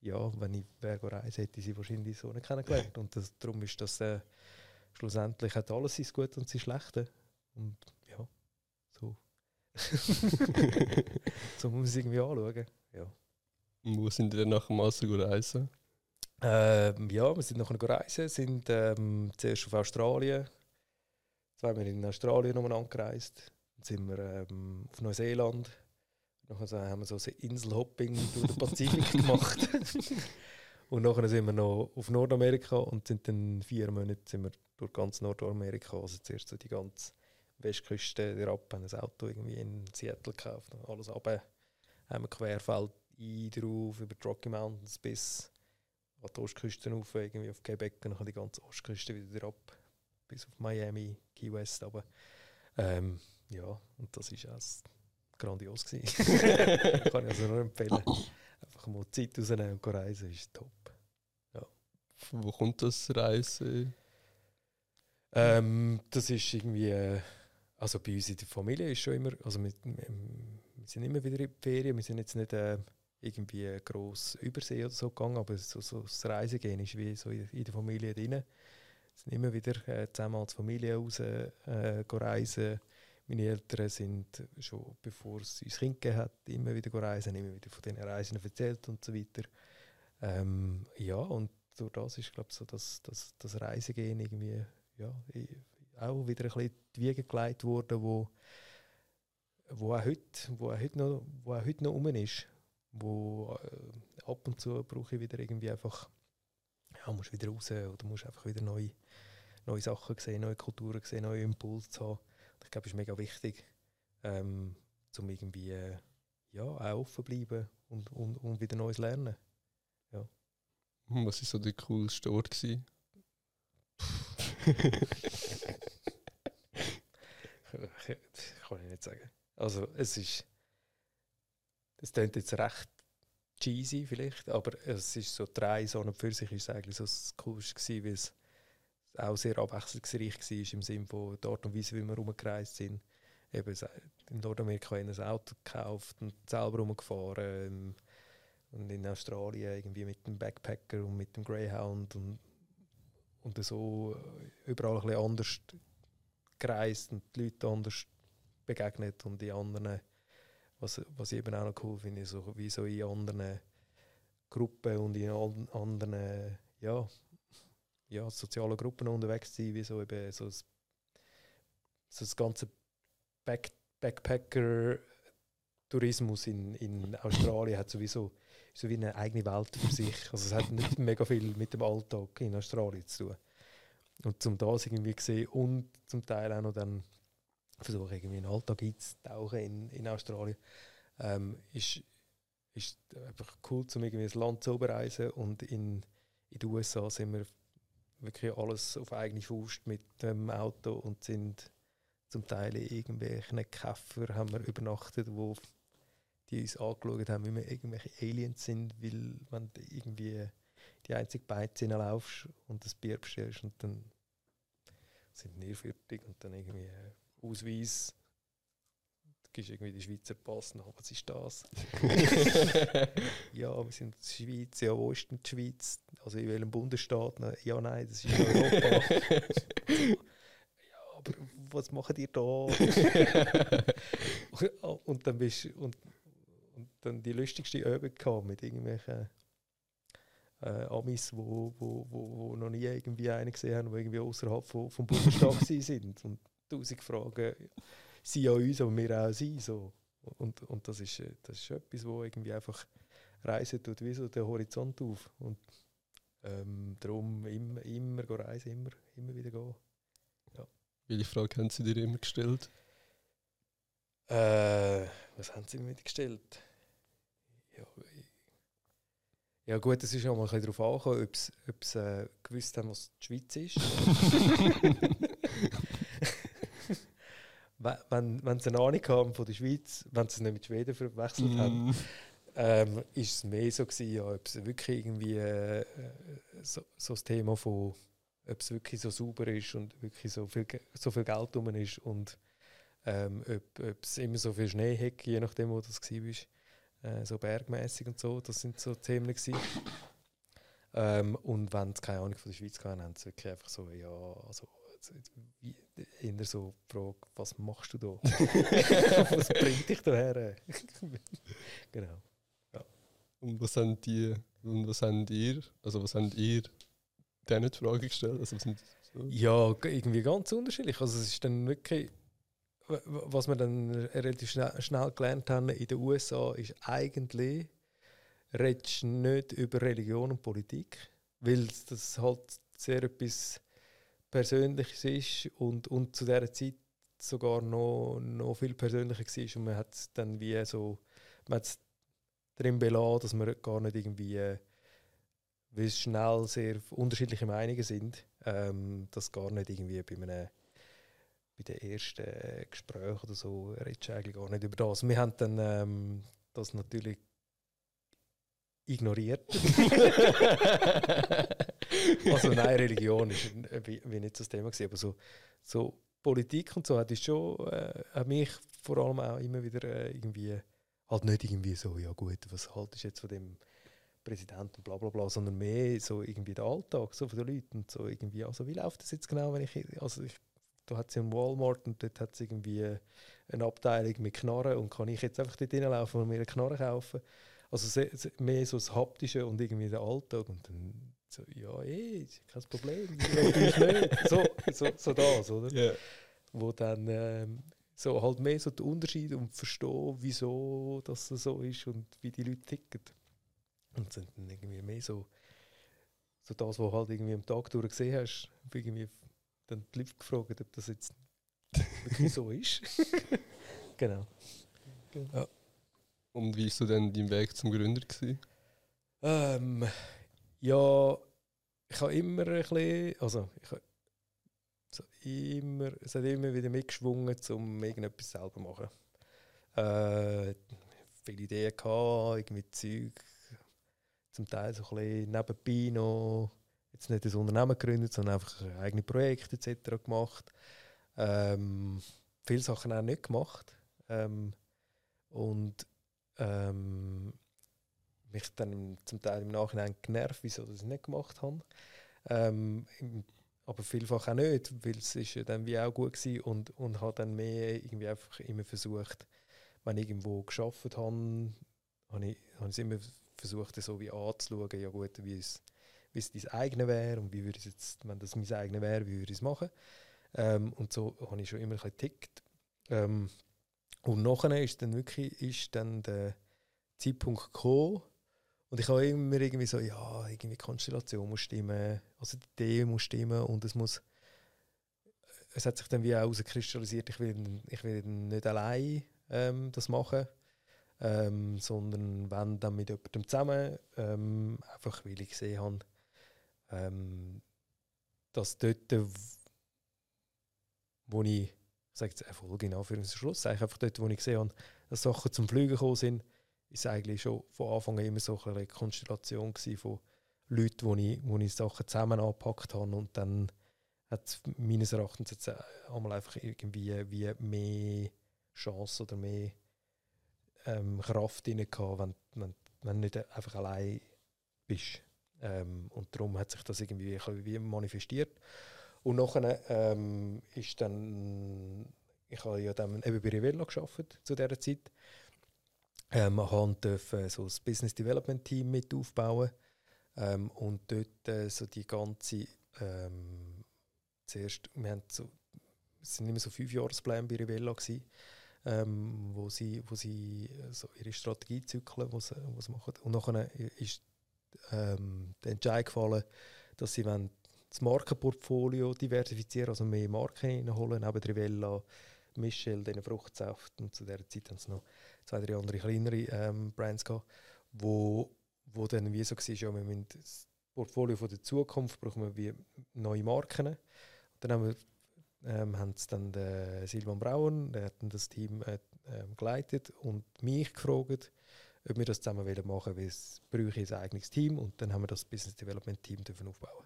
ja, wenn ich wäre gereist, hätte ich sie wahrscheinlich so nicht kennengelernt. Und das, darum ist das äh, schlussendlich hat alles sein Gute und sein Schlechte. Und ja, so. so muss man es irgendwie anschauen. Ja. Und wo sind ihr nach dem Master reisen? Ähm, ja, wir sind nachher reisen, sind ähm, zuerst auf Australien, zweimal in Australien umeinander gereist, dann sind wir ähm, auf Neuseeland, nachher haben wir so ein Inselhopping durch den Pazifik gemacht und nachher sind wir noch auf Nordamerika und sind dann vier Monate sind wir durch ganz Nordamerika, also zuerst so die ganze Westküste der ab, haben ein Auto irgendwie in Seattle gekauft, alles runter, haben wir Querfeld ein drauf, über die Rocky Mountains bis an die Ostküste rauf, irgendwie auf Quebec und dann die ganze Ostküste wieder ab, bis auf Miami, Key West. Aber ähm, ja, und das war auch grandios. Kann ich also nur empfehlen. Einfach mal Zeit rausnehmen und reisen, ist top. Ja. Wo kommt das Reisen? Ähm, das ist irgendwie, äh, also bei uns in der Familie ist schon immer, also wir, wir, wir sind immer wieder in die Ferien, wir sind jetzt nicht... Äh, irgendwie gross Übersee oder so gegangen, aber so, so das Reisegehen ist wie so in, in der Familie drin. Wir sind immer wieder äh, zusammen als Familie raus äh, reisen. Meine Eltern sind schon, bevor es uns Kind gegeben hat, immer wieder reisen, immer wieder von diesen Reisen erzählt und so weiter. Ähm, ja, und durch das ist, glaube ich, so das, das, das Reisegehen irgendwie ja, auch wieder ein bisschen die Wiege gelegt worden, wo, wo auch heute, wo auch heute noch, wo auch heute noch rum ist wo äh, ab und zu brauche ich wieder irgendwie einfach, ja, musst wieder raus oder musst einfach wieder neue, neue Sachen sehen, neue Kulturen sehen, neue Impulse haben. Ich glaube, es ist mega wichtig, ähm, um irgendwie äh, ja, auch offen bleiben und, und, und wieder Neues lernen. Ja. Was war so der coolste Ort? Gewesen? kann ich nicht sagen. Also es ist das klingt jetzt recht cheesy vielleicht, aber es ist so drei so und für sich ist es eigentlich so das Coolste gewesen, weil es auch sehr abwechslungsreich war im Sinne von der Art und Weise, wie wir rumgereist sind. eben in Nordamerika ein Auto gekauft und selber rumgefahren. Ähm, und in Australien irgendwie mit dem Backpacker und mit dem Greyhound und, und so äh, überall ein bisschen anders gereist und die Leute anders begegnet und in anderen, was, was ich eben auch noch cool finde, so, wie so in anderen Gruppen und in anderen ja, ja, sozialen Gruppen unterwegs sein, wie so eben so das, so das ganze Back Backpacker-Tourismus in, in Australien hat sowieso so wie eine eigene Welt für sich. Also es hat nicht mega viel mit dem Alltag in Australien zu tun. Und zum das irgendwie gesehen und zum Teil auch noch dann versuchen irgendwie in den Alltag einzutauchen in, in Australien, ähm, ist, ist einfach cool, um irgendwie das Land zu bereisen und in, in den USA sind wir wirklich alles auf eigene Faust mit dem Auto und sind zum Teil in irgendwelchen Käfer haben wir übernachtet, wo die uns angeschaut haben, wie wir irgendwelche Aliens sind, weil wenn du irgendwie die einzige Beize laufst und das Bier bestellst und dann sind wir fertig und dann irgendwie Ausweis gibst irgendwie die Schweizer Pass nach, was ist das? ja, wir sind in der Schweiz, ja, wo ist denn die Schweiz? Also in welchem Bundesstaat? Ja, nein, das ist in Europa. ja, aber was macht ihr da? und dann bist und und dann die lustigste Übung gehabt mit irgendwelchen äh, Amis, wo, wo, wo, wo noch nie irgendwie einen gesehen haben, die irgendwie außerhalb vom, vom Bundesstaat sind. Und tausend Fragen sind ja uns, aber wir auch sie. So. Und, und das, ist, das ist etwas, wo irgendwie einfach reisen tut, wie so den Horizont auf. Und ähm, darum immer, immer reisen, immer, immer wieder gehen. Ja. Welche Frage haben Sie dir immer gestellt? Äh, was haben Sie mir gestellt? Ja, ja gut, es ist auch mal ein bisschen darauf angekommen, ob sie äh, gewusst haben, was die Schweiz ist. wenn, wenn sie eine Ahnung haben von der Schweiz, wenn sie es nicht mit Schweden verwechselt mm. haben, ähm, ist es mehr so gewesen, ja, ob es wirklich irgendwie äh, so, so das Thema von, ob es wirklich so sauber ist und wirklich so viel, so viel Geld drum ist und ähm, ob, ob es immer so viel Schnee hat, je nachdem, wo das war, äh, so bergmäßig und so, das sind so Themen gewesen. Ähm, und wenn sie keine Ahnung von der Schweiz hatten, haben sie wirklich einfach so, ja, also eher so die Frage, was machst du da? was bringt dich daher? genau. Ja. Und was haben die, und was haben ihr, also was haben ihr denen die Frage gestellt? Also so? Ja, irgendwie ganz unterschiedlich. Also es ist dann wirklich, was wir dann relativ schnell, schnell gelernt haben in den USA, ist eigentlich, redest nicht über Religion und Politik, weil das halt sehr etwas Persönliches ist und, und zu dieser Zeit sogar noch, noch viel persönlicher war und man hat es dann wie so, man hat drin belassen, dass man gar nicht irgendwie, weil es schnell sehr unterschiedliche Meinungen sind, ähm, dass gar nicht irgendwie bei einem bei den ersten Gesprächen oder so redest du eigentlich gar nicht über das. Wir haben dann ähm, das natürlich ignoriert. also nein, Religion ist wie, wie nicht so das Thema gewesen, aber so, so Politik und so hat schon äh, hat mich vor allem auch immer wieder äh, irgendwie halt nicht irgendwie so ja gut, was haltest du jetzt von dem Präsidenten bla bla bla, sondern mehr so irgendwie der Alltag so von den Leuten und so irgendwie also wie läuft das jetzt genau, wenn ich also ich da hat es ja Walmart und dort hat es irgendwie eine Abteilung mit Knarren und kann ich jetzt einfach dort reinlaufen und mir eine Knarre kaufen also sehr, sehr, mehr so das Haptische und irgendwie der Alltag. Und dann so, ja, eh, kein Problem, nicht. So, so, so das, oder? Yeah. Wo dann ähm, so halt mehr so der Unterschied und verstehen, wieso das so ist und wie die Leute ticken. Und sind dann irgendwie mehr so, so das, was du halt irgendwie am Tag durch gesehen hast, irgendwie dann die Leute gefragt, ob das jetzt wirklich so ist. genau. Ja. Und wie du denn dein Weg zum Gründer? Ähm, ja, ich habe immer ein bisschen, also ich habe so immer, es hat immer wieder mitgeschwungen, um irgendetwas selber zu machen. Äh, viele Ideen gehabt, irgendwie Zeug, zum Teil so ein bisschen nebenbei noch, jetzt nicht ein Unternehmen gegründet, sondern einfach eigene Projekte etc. gemacht. Ähm, viele Sachen auch nicht gemacht. Ähm, und ähm, mich dann zum Teil im Nachhinein genervt, wieso ich das nicht gemacht habe. Ähm, aber vielfach auch nicht, weil es ist ja dann wie auch gut war und, und habe dann mehr irgendwie einfach immer versucht, wenn ich irgendwo geschafft habe, habe ich, habe ich immer versucht, so wie anzuschauen, ja gut, wie es, wie es dein eigene wäre und wie würde es jetzt, wenn das mein eigenes wäre, wie würde ich es machen. Ähm, und so habe ich schon immer ein bisschen getickt. Ähm, und nachher ist dann wirklich ist dann der Zeitpunkt gekommen, und ich habe immer irgendwie so, ja, irgendwie Konstellation muss stimmen, also die Idee muss stimmen und es muss, es hat sich dann wie auch herauskristallisiert, ich will, ich will nicht allein ähm, das machen, ähm, sondern wenn dann mit jemandem zusammen, ähm, einfach weil ich gesehen habe, ähm, dass dort, wo ich, ich sage jetzt Erfolg in Anführungszeichen, einfach dort, wo ich gesehen habe, dass Sachen zum Fliegen gekommen sind, ist eigentlich schon von Anfang an immer so eine Konstellation von Leuten, wo ich, wo ich Sachen zusammen angepackt habe und dann hat es meines Erachtens jetzt einmal einfach irgendwie wie mehr Chance oder mehr ähm, Kraft drin gehabt, wenn, wenn, wenn du nicht einfach allein bist. Ähm, und darum hat sich das irgendwie wie manifestiert. Und nachher ähm, ist dann, ich habe ja dann eben bei Rivella gearbeitet zu dieser Zeit ähm, wir dürfen so das Business Development Team mit aufbauen ähm, und dort äh, so die ganze ähm, zuerst, wir haben so, es sind immer so fünf Jahrespläne bei Rivella gewesen, ähm, wo sie, wo sie äh, so ihre Strategie zyklen, sie, was sie machen. Und nachher ist ähm, der Entscheid gefallen, dass sie das Markenportfolio diversifizieren, also mehr Marken reinholen, neben Rivella, Michel, den Fruchtsaft. Und zu der Zeit haben sie noch zwei, drei andere kleinere ähm, Brands gehabt, wo, wo dann wie so war, ja, wir müssen das Portfolio von der Zukunft brauchen wir wie neue Marken. Und dann haben wir ähm, haben dann den Silvan Braun, der hat das Team äh, äh, geleitet und mich gefragt, ob wir das zusammen machen wollen, weil es bräuchte ein eigenes Team. Und dann haben wir das Business Development Team aufbauen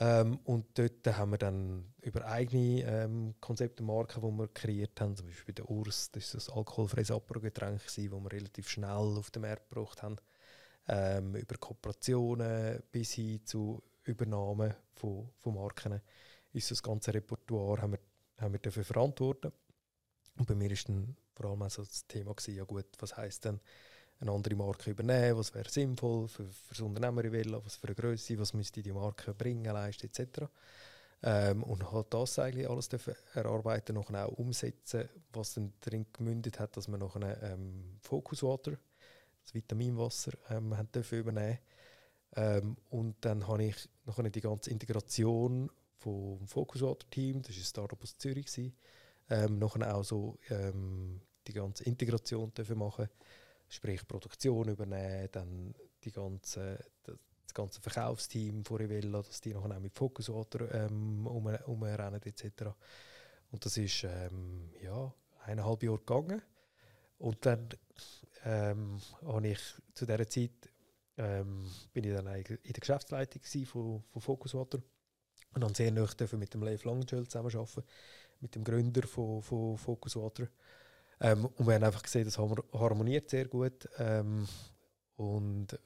ähm, und dort haben wir dann über eigene ähm, Konzepte, Marken, die wir kreiert haben, zum Beispiel der Urs, das ist das alkoholfreies Apero-Getränk, das wir relativ schnell auf den Markt gebracht haben, ähm, über Kooperationen bis hin zu Übernahmen von, von Marken, ist das ganze Repertoire haben wir, haben wir dafür verantworten. Und bei mir ist dann vor allem auch so das Thema gewesen, ja gut, was heißt denn eine andere Marke übernehmen, was wäre sinnvoll für, für das Unternehmer was für eine Größe, was müsste die Marke bringen, leisten etc. Ähm, und hat das eigentlich alles erarbeiten, noch auch umsetzen, was dann darin gemündet hat, dass wir noch einen ähm, Focus Water, das Vitaminwasser, ähm, haben dürfen übernehmen. Ähm, und dann habe ich noch die ganze Integration vom Focus Water Team, das war ein Startup aus Zürich, ähm, noch auch so ähm, die ganze Integration dürfen machen sprich Produktion übernehmen, dann die ganze, das ganze Verkaufsteam von Rivella, dass die nachher auch mit Focus Water ähm, um, umrennen etc. Und das ist ähm, ja, eineinhalb Jahre gegangen. Und dann ähm, habe ich zu dieser Zeit ähm, bin ich dann in der Geschäftsleitung von, von Focus Water und dann sehr nah mit dem Leif Langengel zusammenarbeiten, mit dem Gründer von, von Focus Water. Ähm, und wir haben einfach gesehen, das harmoniert sehr gut. Ähm, und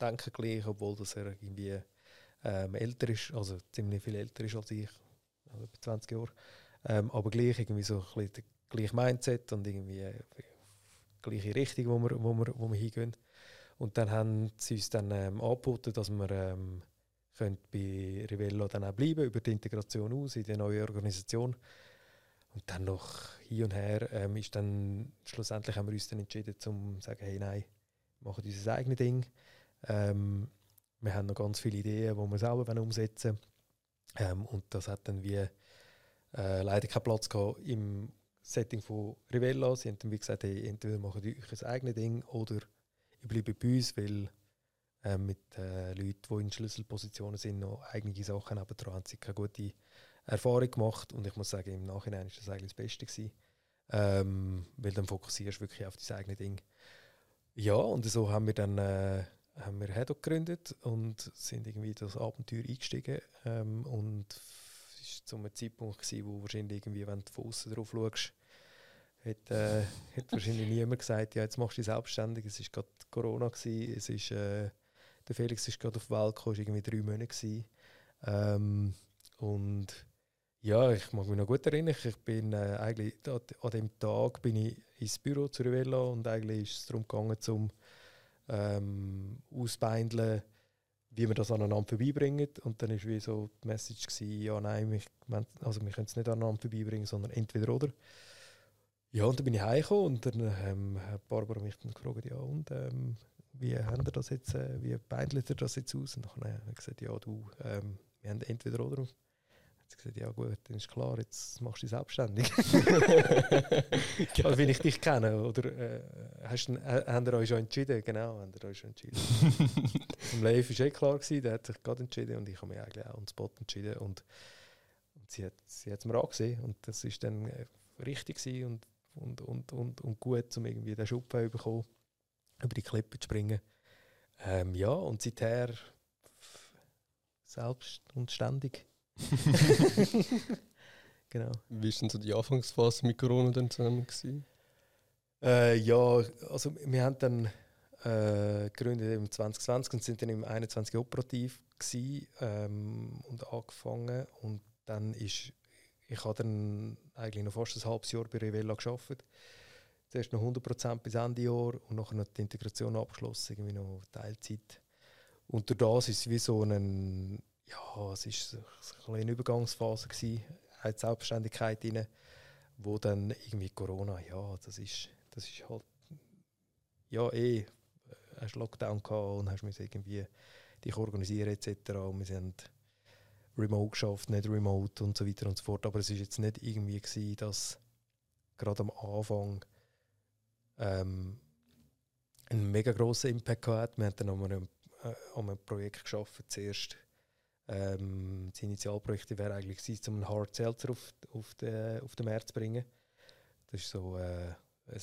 denken gleich, obwohl dass er irgendwie ähm, älter ist, also ziemlich viel älter ist als ich, also über 20 Jahre. Ähm, aber gleich irgendwie so ein gleiche Mindset und irgendwie äh, gleiche Richtung, wo wir, wo, wir, wo wir hingehen. Und dann haben sie uns dann ähm, angeboten, dass wir ähm, bei Rivello dann auch bleiben über die Integration aus in die neue Organisation. Und dann noch hin und her ähm, ist dann schlussendlich haben wir uns dann entschieden, zu sagen, hey nein, wir machen unser eigenes Ding. Ähm, wir haben noch ganz viele Ideen, die wir selber umsetzen wollen. Ähm, und das hat dann wie äh, leider keinen Platz gehabt im Setting von Rivella. Sie haben dann wie gesagt, hey, entweder machen wir euch ein eigenes Ding oder ich bleibe bei uns, weil äh, mit äh, Leuten, die in Schlüsselpositionen sind, noch eigene Sachen aber haben sie keine gute Erfahrung gemacht und ich muss sagen, im Nachhinein ist das eigentlich das Beste gewesen, ähm, weil dann fokussierst du wirklich auf dein eigenes Ding. Ja, und so haben wir dann äh, haben wir Head gegründet und sind irgendwie das Abenteuer eingestiegen ähm, und es zu einem Zeitpunkt gewesen, wo wahrscheinlich irgendwie, wenn du von außen drauf schaust, hat, äh, hat wahrscheinlich niemand gesagt, ja, jetzt machst du dich selbstständig. Es war gerade Corona, gewesen, es ist, äh, der Felix ist gerade auf die Welt gekommen, es war irgendwie drei Monate. Ähm, und ja, ich mag mich noch gut erinnern, ich bin äh, eigentlich an, dem Tag bin ich ins Büro zu Rivella und eigentlich ist es darum gegangen, zum ähm, ausbeindeln, wie wir das aneinander vorbeibringen. Und dann war wie so die Message, gewesen, ja nein, wir, also wir können es nicht aneinander vorbeibringen, sondern entweder oder. Ja, und dann bin ich heimgekommen und dann ähm, hat Barbara mich dann gefragt, ja und ähm, wie haben ihr das jetzt, äh, wie beindelt ihr das jetzt aus? Und dann habe ich gesagt, ja du, ähm, wir haben entweder oder. Hat sie gesagt, ja gut, dann ist klar, jetzt machst du dich selbstständig. also, wenn ich dich kenne, oder äh, hast, äh, habt ihr euch schon entschieden? Genau, habt ihr euch schon entschieden. Im Leif war eh klar, gewesen, der hat sich gerade entschieden und ich habe mich eigentlich auch on Spot entschieden und, und sie hat sie es mir angesehen und das ist dann äh, richtig und und, und, und, und gut, um irgendwie den Schub zu bekommen, über die Klippe zu springen. Ähm, ja, und seither selbst und ständig. genau. Wie war denn so die Anfangsphase mit Corona dann zusammen? Äh, ja, also wir haben dann äh, gegründet im 2020 und sind dann im 21 operativ gewesen, ähm, und angefangen und dann ist ich habe dann eigentlich noch fast ein halbes Jahr bei Revella gearbeitet. Zuerst noch 100% bis Ende Jahr und nachher noch die Integration abgeschlossen, irgendwie noch Teilzeit. Und durch das ist es wie so ein, ja, es so eine Übergangsphase gewesen, eine Selbstständigkeit rein, wo dann irgendwie Corona, ja, das ist, das ist halt, ja, eh, hast Lockdown gehabt und hast irgendwie dich organisieren etc. Und wir sind remote geschafft, nicht remote und so weiter und so fort. Aber es ist jetzt nicht irgendwie gewesen, dass gerade am Anfang ähm, einen mega grossen Impact hat. Wir haben dann an einem, äh, an einem Projekt geschafft, zuerst ähm, das Initialprojekt wäre eigentlich gewesen, um einen Hard Seltzer auf, auf, den, auf den Markt zu bringen. Das ist so äh, ein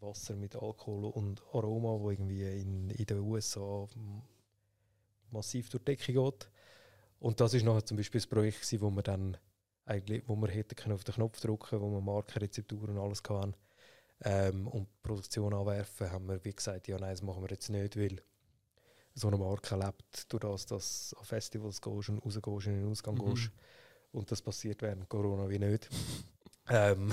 Wasser mit Alkohol und Aroma, wo irgendwie in, in den USA massiv durch die Decke geht. Und das ist nachher zum Beispiel das Projekt, gewesen, wo wir dann eigentlich, wo wir hätten auf den Knopf drücken wo wir Markenrezepturen und alles hatten. Ähm, und Produktion anwerfen, haben wir wie gesagt, ja nein, das machen wir jetzt nicht, weil so eine Marke lebt durch das, dass du an Festivals gehst und rausgehst und in den Ausgang mhm. gehst. Und das passiert während Corona wie nicht. ähm,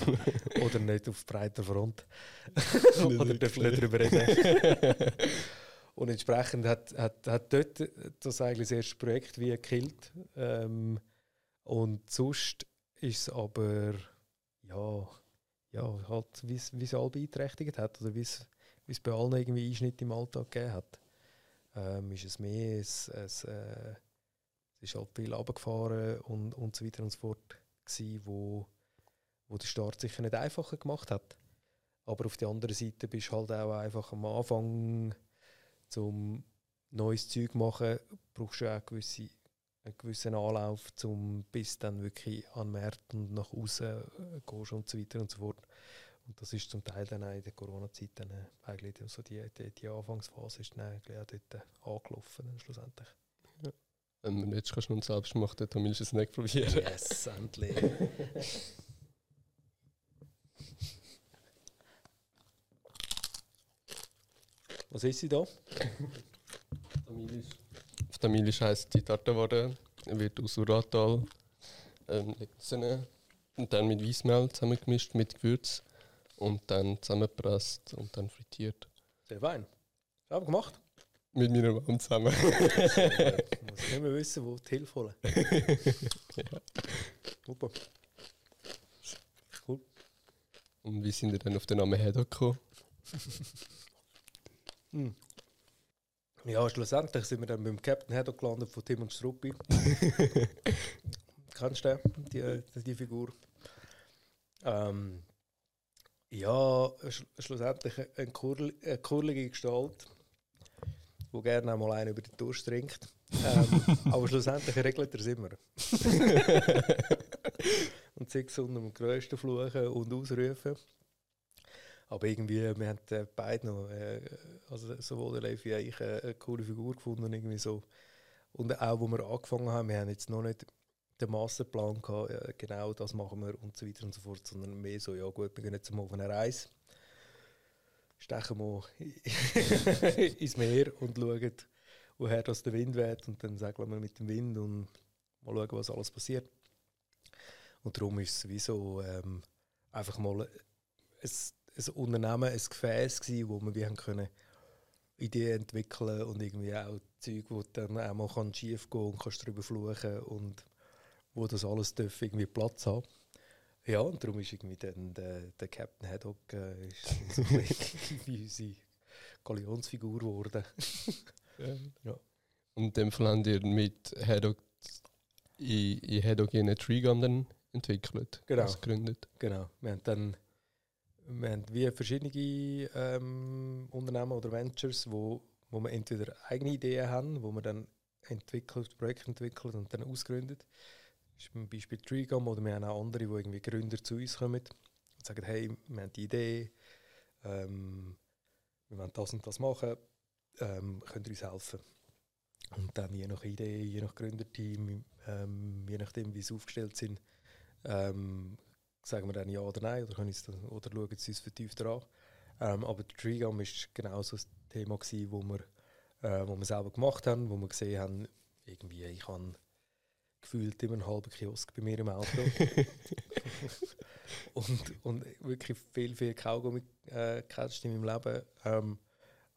oder nicht auf breiter Front. oder dürfen nicht darüber reden. Und entsprechend hat, hat, hat dort das eigentlich das erste Projekt wie gekillt. Ähm, und sonst ist es aber, ja, ja halt, wie es alle beeinträchtigt hat oder wie es bei allen irgendwie Einschnitte im Alltag gegeben hat. Ähm, ist es mehr, es, es, äh, es ist halt viel runtergefahren und, und so weiter und so fort gewesen, wo, wo der Start sicher nicht einfacher gemacht hat. Aber auf der anderen Seite bist du halt auch einfach am Anfang um neues Zeug zu machen, brauchst du auch gewisse, einen gewissen Anlauf, um bis dann wirklich an Märkte und nach außen äh, gehst und so weiter und so fort. Und das ist zum Teil dann auch in der Corona-Zeit dann äh, eigentlich so die, die, die Anfangsphase ist dann eigentlich auch dort äh, angelaufen dann schlussendlich. Ja. Wenn du jetzt kannst du uns selbst machen, dann willst du es nicht probieren. Yes, endlich. Was ist sie da? Auf der Milisch heisst die Tartaware, wird aus Uratal ähm, und dann mit Weissmehl zusammengemischt mit Gewürz und dann zusammengepresst und dann frittiert. Sehr fein. Selber gemacht? Mit meiner Mom zusammen. ich muss nicht mehr wissen, wo die Hilfe holen. ja. Super. Cool. Und wie sind ihr dann auf den Namen Hedok gekommen? Hm. Ja, schlussendlich sind wir dann beim Captain Haddock gelandet von Tim und Struppi. Kennst du den, die, die Figur? Ähm, ja, sch schlussendlich eine, kurl eine kurlige Gestalt, die gerne einmal einen über die Durst trinkt. Ähm, aber schlussendlich regelt er es immer. und sei es unter dem grössten Fluchen und Ausrufen. Aber irgendwie, wir haben äh, beide noch, äh, also sowohl der Leif wie ich, äh, eine coole Figur gefunden. Irgendwie so. Und auch, wo wir angefangen haben, wir haben jetzt noch nicht den Masterplan gehabt, ja, genau das machen wir und so weiter und so fort, sondern mehr so, ja gut, wir gehen jetzt mal auf eine Reise, stechen wir ins Meer und schauen, woher das der Wind weht und dann segeln wir mit dem Wind und mal schauen, was alles passiert. Und darum ist es sowieso ähm, einfach mal ein, ein Unternehmen, ein Gefäß gewesen, wo wir wie haben können Ideen entwickeln und irgendwie auch Zeug, wo dann auch mal schief gehen und kannst darüber fluchen und wo das alles darf irgendwie Platz haben. Ja, und darum ist irgendwie dann der, der Captain Haddock äh, ist so wie unsere Galionsfigur geworden. ja. Und in dem Fall haben wir mit Haddock in, in Haddock einen Trigun dann entwickelt, genau. gegründet. Genau. Wir haben dann wir haben wie verschiedene ähm, Unternehmen oder Ventures, wo, wo wir entweder eigene Ideen haben, wo wir dann entwickelt, Projekte entwickelt und dann ausgründet. Das ist zum Beispiel Trigam oder wir haben auch andere, wo irgendwie Gründer zu uns kommen und sagen, hey, wir haben die Idee, ähm, wir wollen das und das machen, ähm, könnt ihr uns helfen? Und dann je nach Idee, je nach Gründerteam, ähm, je nachdem, wie sie aufgestellt sind, ähm, sagen wir dann ja oder nein oder, können dann, oder schauen sie uns vertieft an. Ähm, aber Treegum war genau so ein Thema, wo, wir, äh, wir selber gemacht haben, wo wir gesehen haben, irgendwie, ich habe gefühlt immer einen halben Kiosk bei mir im Auto. und, und wirklich viel, viel Kaugummi äh, in meinem Leben. Ähm,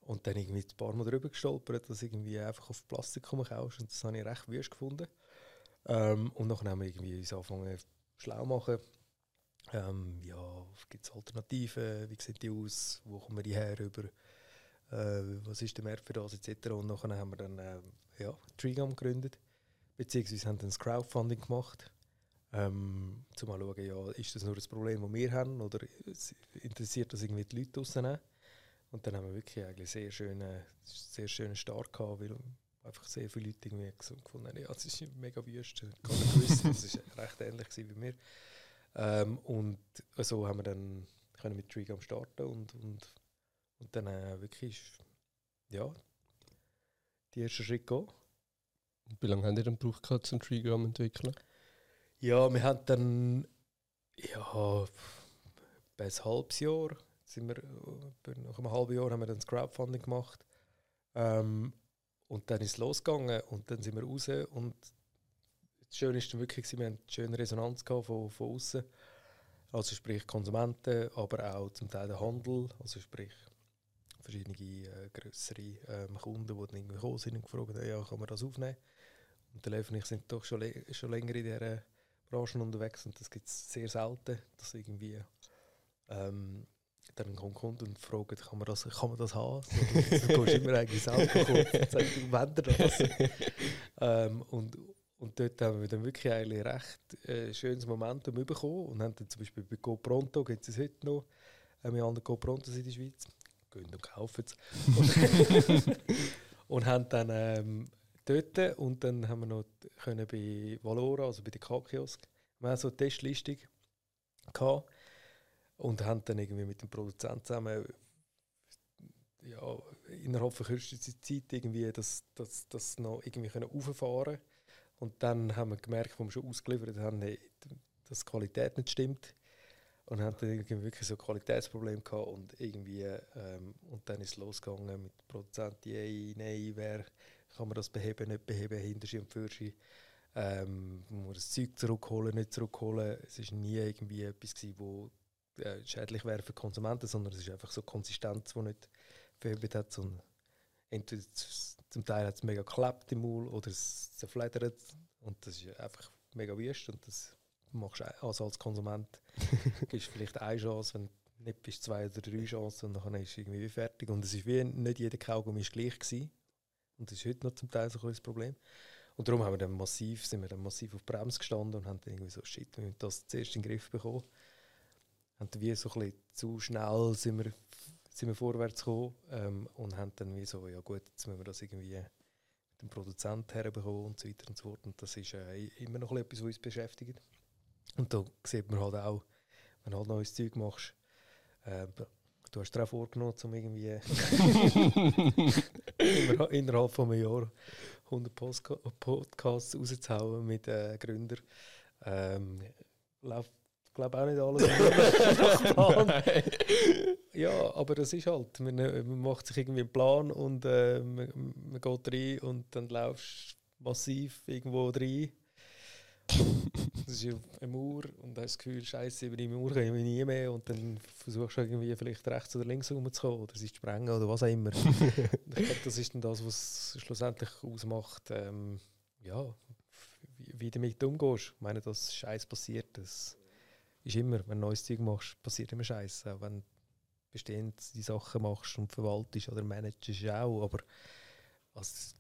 und dann irgendwie ein paar Mal drüber gestolpert, dass irgendwie einfach auf Plastik kaufst. Und das habe ich recht wüst gefunden. Ähm, und dann haben wir irgendwie uns angefangen schlau machen. Ähm, ja, gibt es Alternativen? Wie sehen die aus? Wo kommen die her? Über, äh, was ist der Markt für das? Etc. Und dann haben wir dann äh, ja, Trigam gegründet. Beziehungsweise haben dann das Crowdfunding gemacht. Ähm, um mal schauen, ja, ist das nur ein Problem, das wir haben? Oder interessiert das irgendwie die Leute draussen? Und dann haben wir wirklich eigentlich sehr schönen, sehr schönen Start gehabt, weil einfach sehr viele Leute irgendwie gefunden haben, ja, es ist mega wüst. Gar nicht gewusst, das war recht ähnlich wie mir. Ähm, und so haben wir dann können mit Trigam starten und, und, und dann äh, wirklich ja, die ersten Schritte gehen. Wie lange haben ihr dann gebraucht gehabt, zum Trigam entwickeln? Ja, wir haben dann ja, ein halbes Jahr sind wir, äh, nach einem halben Jahr haben wir dann das Crowdfunding gemacht. Ähm, und dann ist es losgegangen und dann sind wir raus und das Schöne ist dann wirklich, wir haben eine schöne Resonanz gehabt von, von außen. Also sprich Konsumenten, aber auch zum Teil der Handel, also sprich verschiedene äh, größere ähm, Kunden, die dann irgendwie gekommen sind und gefragt haben, ja, kann man das aufnehmen? Und der Lev und ich sind doch schon, schon länger in dieser Branche unterwegs und das gibt es sehr selten, dass irgendwie ähm, dann kommt Kunde und fragt, kann man das, kann man das haben? So, du gehst immer eigentlich selber und sagst, du wendest das. ähm, und, und dort haben wir dann wirklich ein recht äh, schönes Momentum bekommen und haben dann zum Beispiel bei Go Pronto, gibt es heute noch, äh, wir haben Go Pronto in der Schweiz, gehen und kaufen es. und, und haben dann ähm, dort und dann haben wir noch können bei Valora, also bei der K-Kiosk, wir so eine Testlistung gehabt und haben dann irgendwie mit dem Produzenten zusammen ja, innerhalb von kürzester Zeit irgendwie das, das, das noch irgendwie können auffahren und dann haben wir gemerkt, wo wir schon ausgeliefert haben, hey, dass die Qualität nicht stimmt und haben dann irgendwie wirklich so ein Qualitätsproblem gehabt und irgendwie ähm, und dann ist es losgegangen mit Produzenten, nein, wer kann man das beheben, nicht beheben, hinter und für ähm, muss man das Zeug zurückholen, nicht zurückholen. Es ist nie irgendwie etwas gewesen, wo äh, schädlich wäre für Konsumenten, sondern es ist einfach so Konsistenz, die nicht verhebt hat, sondern entweder zum Teil hat es mega geklebt im Maul oder es zerfledert und das ist einfach mega wüst und das machst du also als Konsument gibst vielleicht eine Chance, wenn nicht bist zwei oder drei Chancen und dann ist es irgendwie fertig und es ist wie nicht jeder Kaugummi ist gleich gewesen. Und das ist heute noch zum Teil so ein Problem und darum haben wir dann massiv, sind wir dann massiv auf Bremse gestanden und haben dann irgendwie so shit, wir müssen das zuerst in den Griff bekommen und wie so ein bisschen zu schnell sind wir, sind wir vorwärts gekommen ähm, und haben dann wie so, ja gut, jetzt müssen wir das irgendwie mit dem Produzenten herbekommen und so weiter und so fort. Und das ist äh, immer noch etwas, was uns beschäftigt. Und da sieht man halt auch, wenn du halt neues Zeug machst, äh, du hast dir auch vorgenommen, um irgendwie innerhalb von einem Jahr 100 Postka Podcasts rauszuhauen mit äh, Gründern. Ähm, läuft, glaube auch nicht alles ja, aber das ist halt, man, man, macht sich irgendwie einen Plan und äh, man, man geht rein und dann laufst massiv irgendwo rein das ist eine Mauer und hast das Gefühl, Scheiße, über die Mauer komme ich nie mehr und dann versuchst du irgendwie vielleicht rechts oder links rumzukommen oder sie zu sprengen oder was auch immer. ich glaube, das ist dann das, was schlussendlich ausmacht, ähm, ja, wie, wie du damit umgehst. Ich meine, dass Scheiß passiert, das ist immer, wenn du neues Zeug machst, passiert immer Scheiß. Auch wenn du bestehend die Sachen machst und verwaltest oder managest auch, aber also,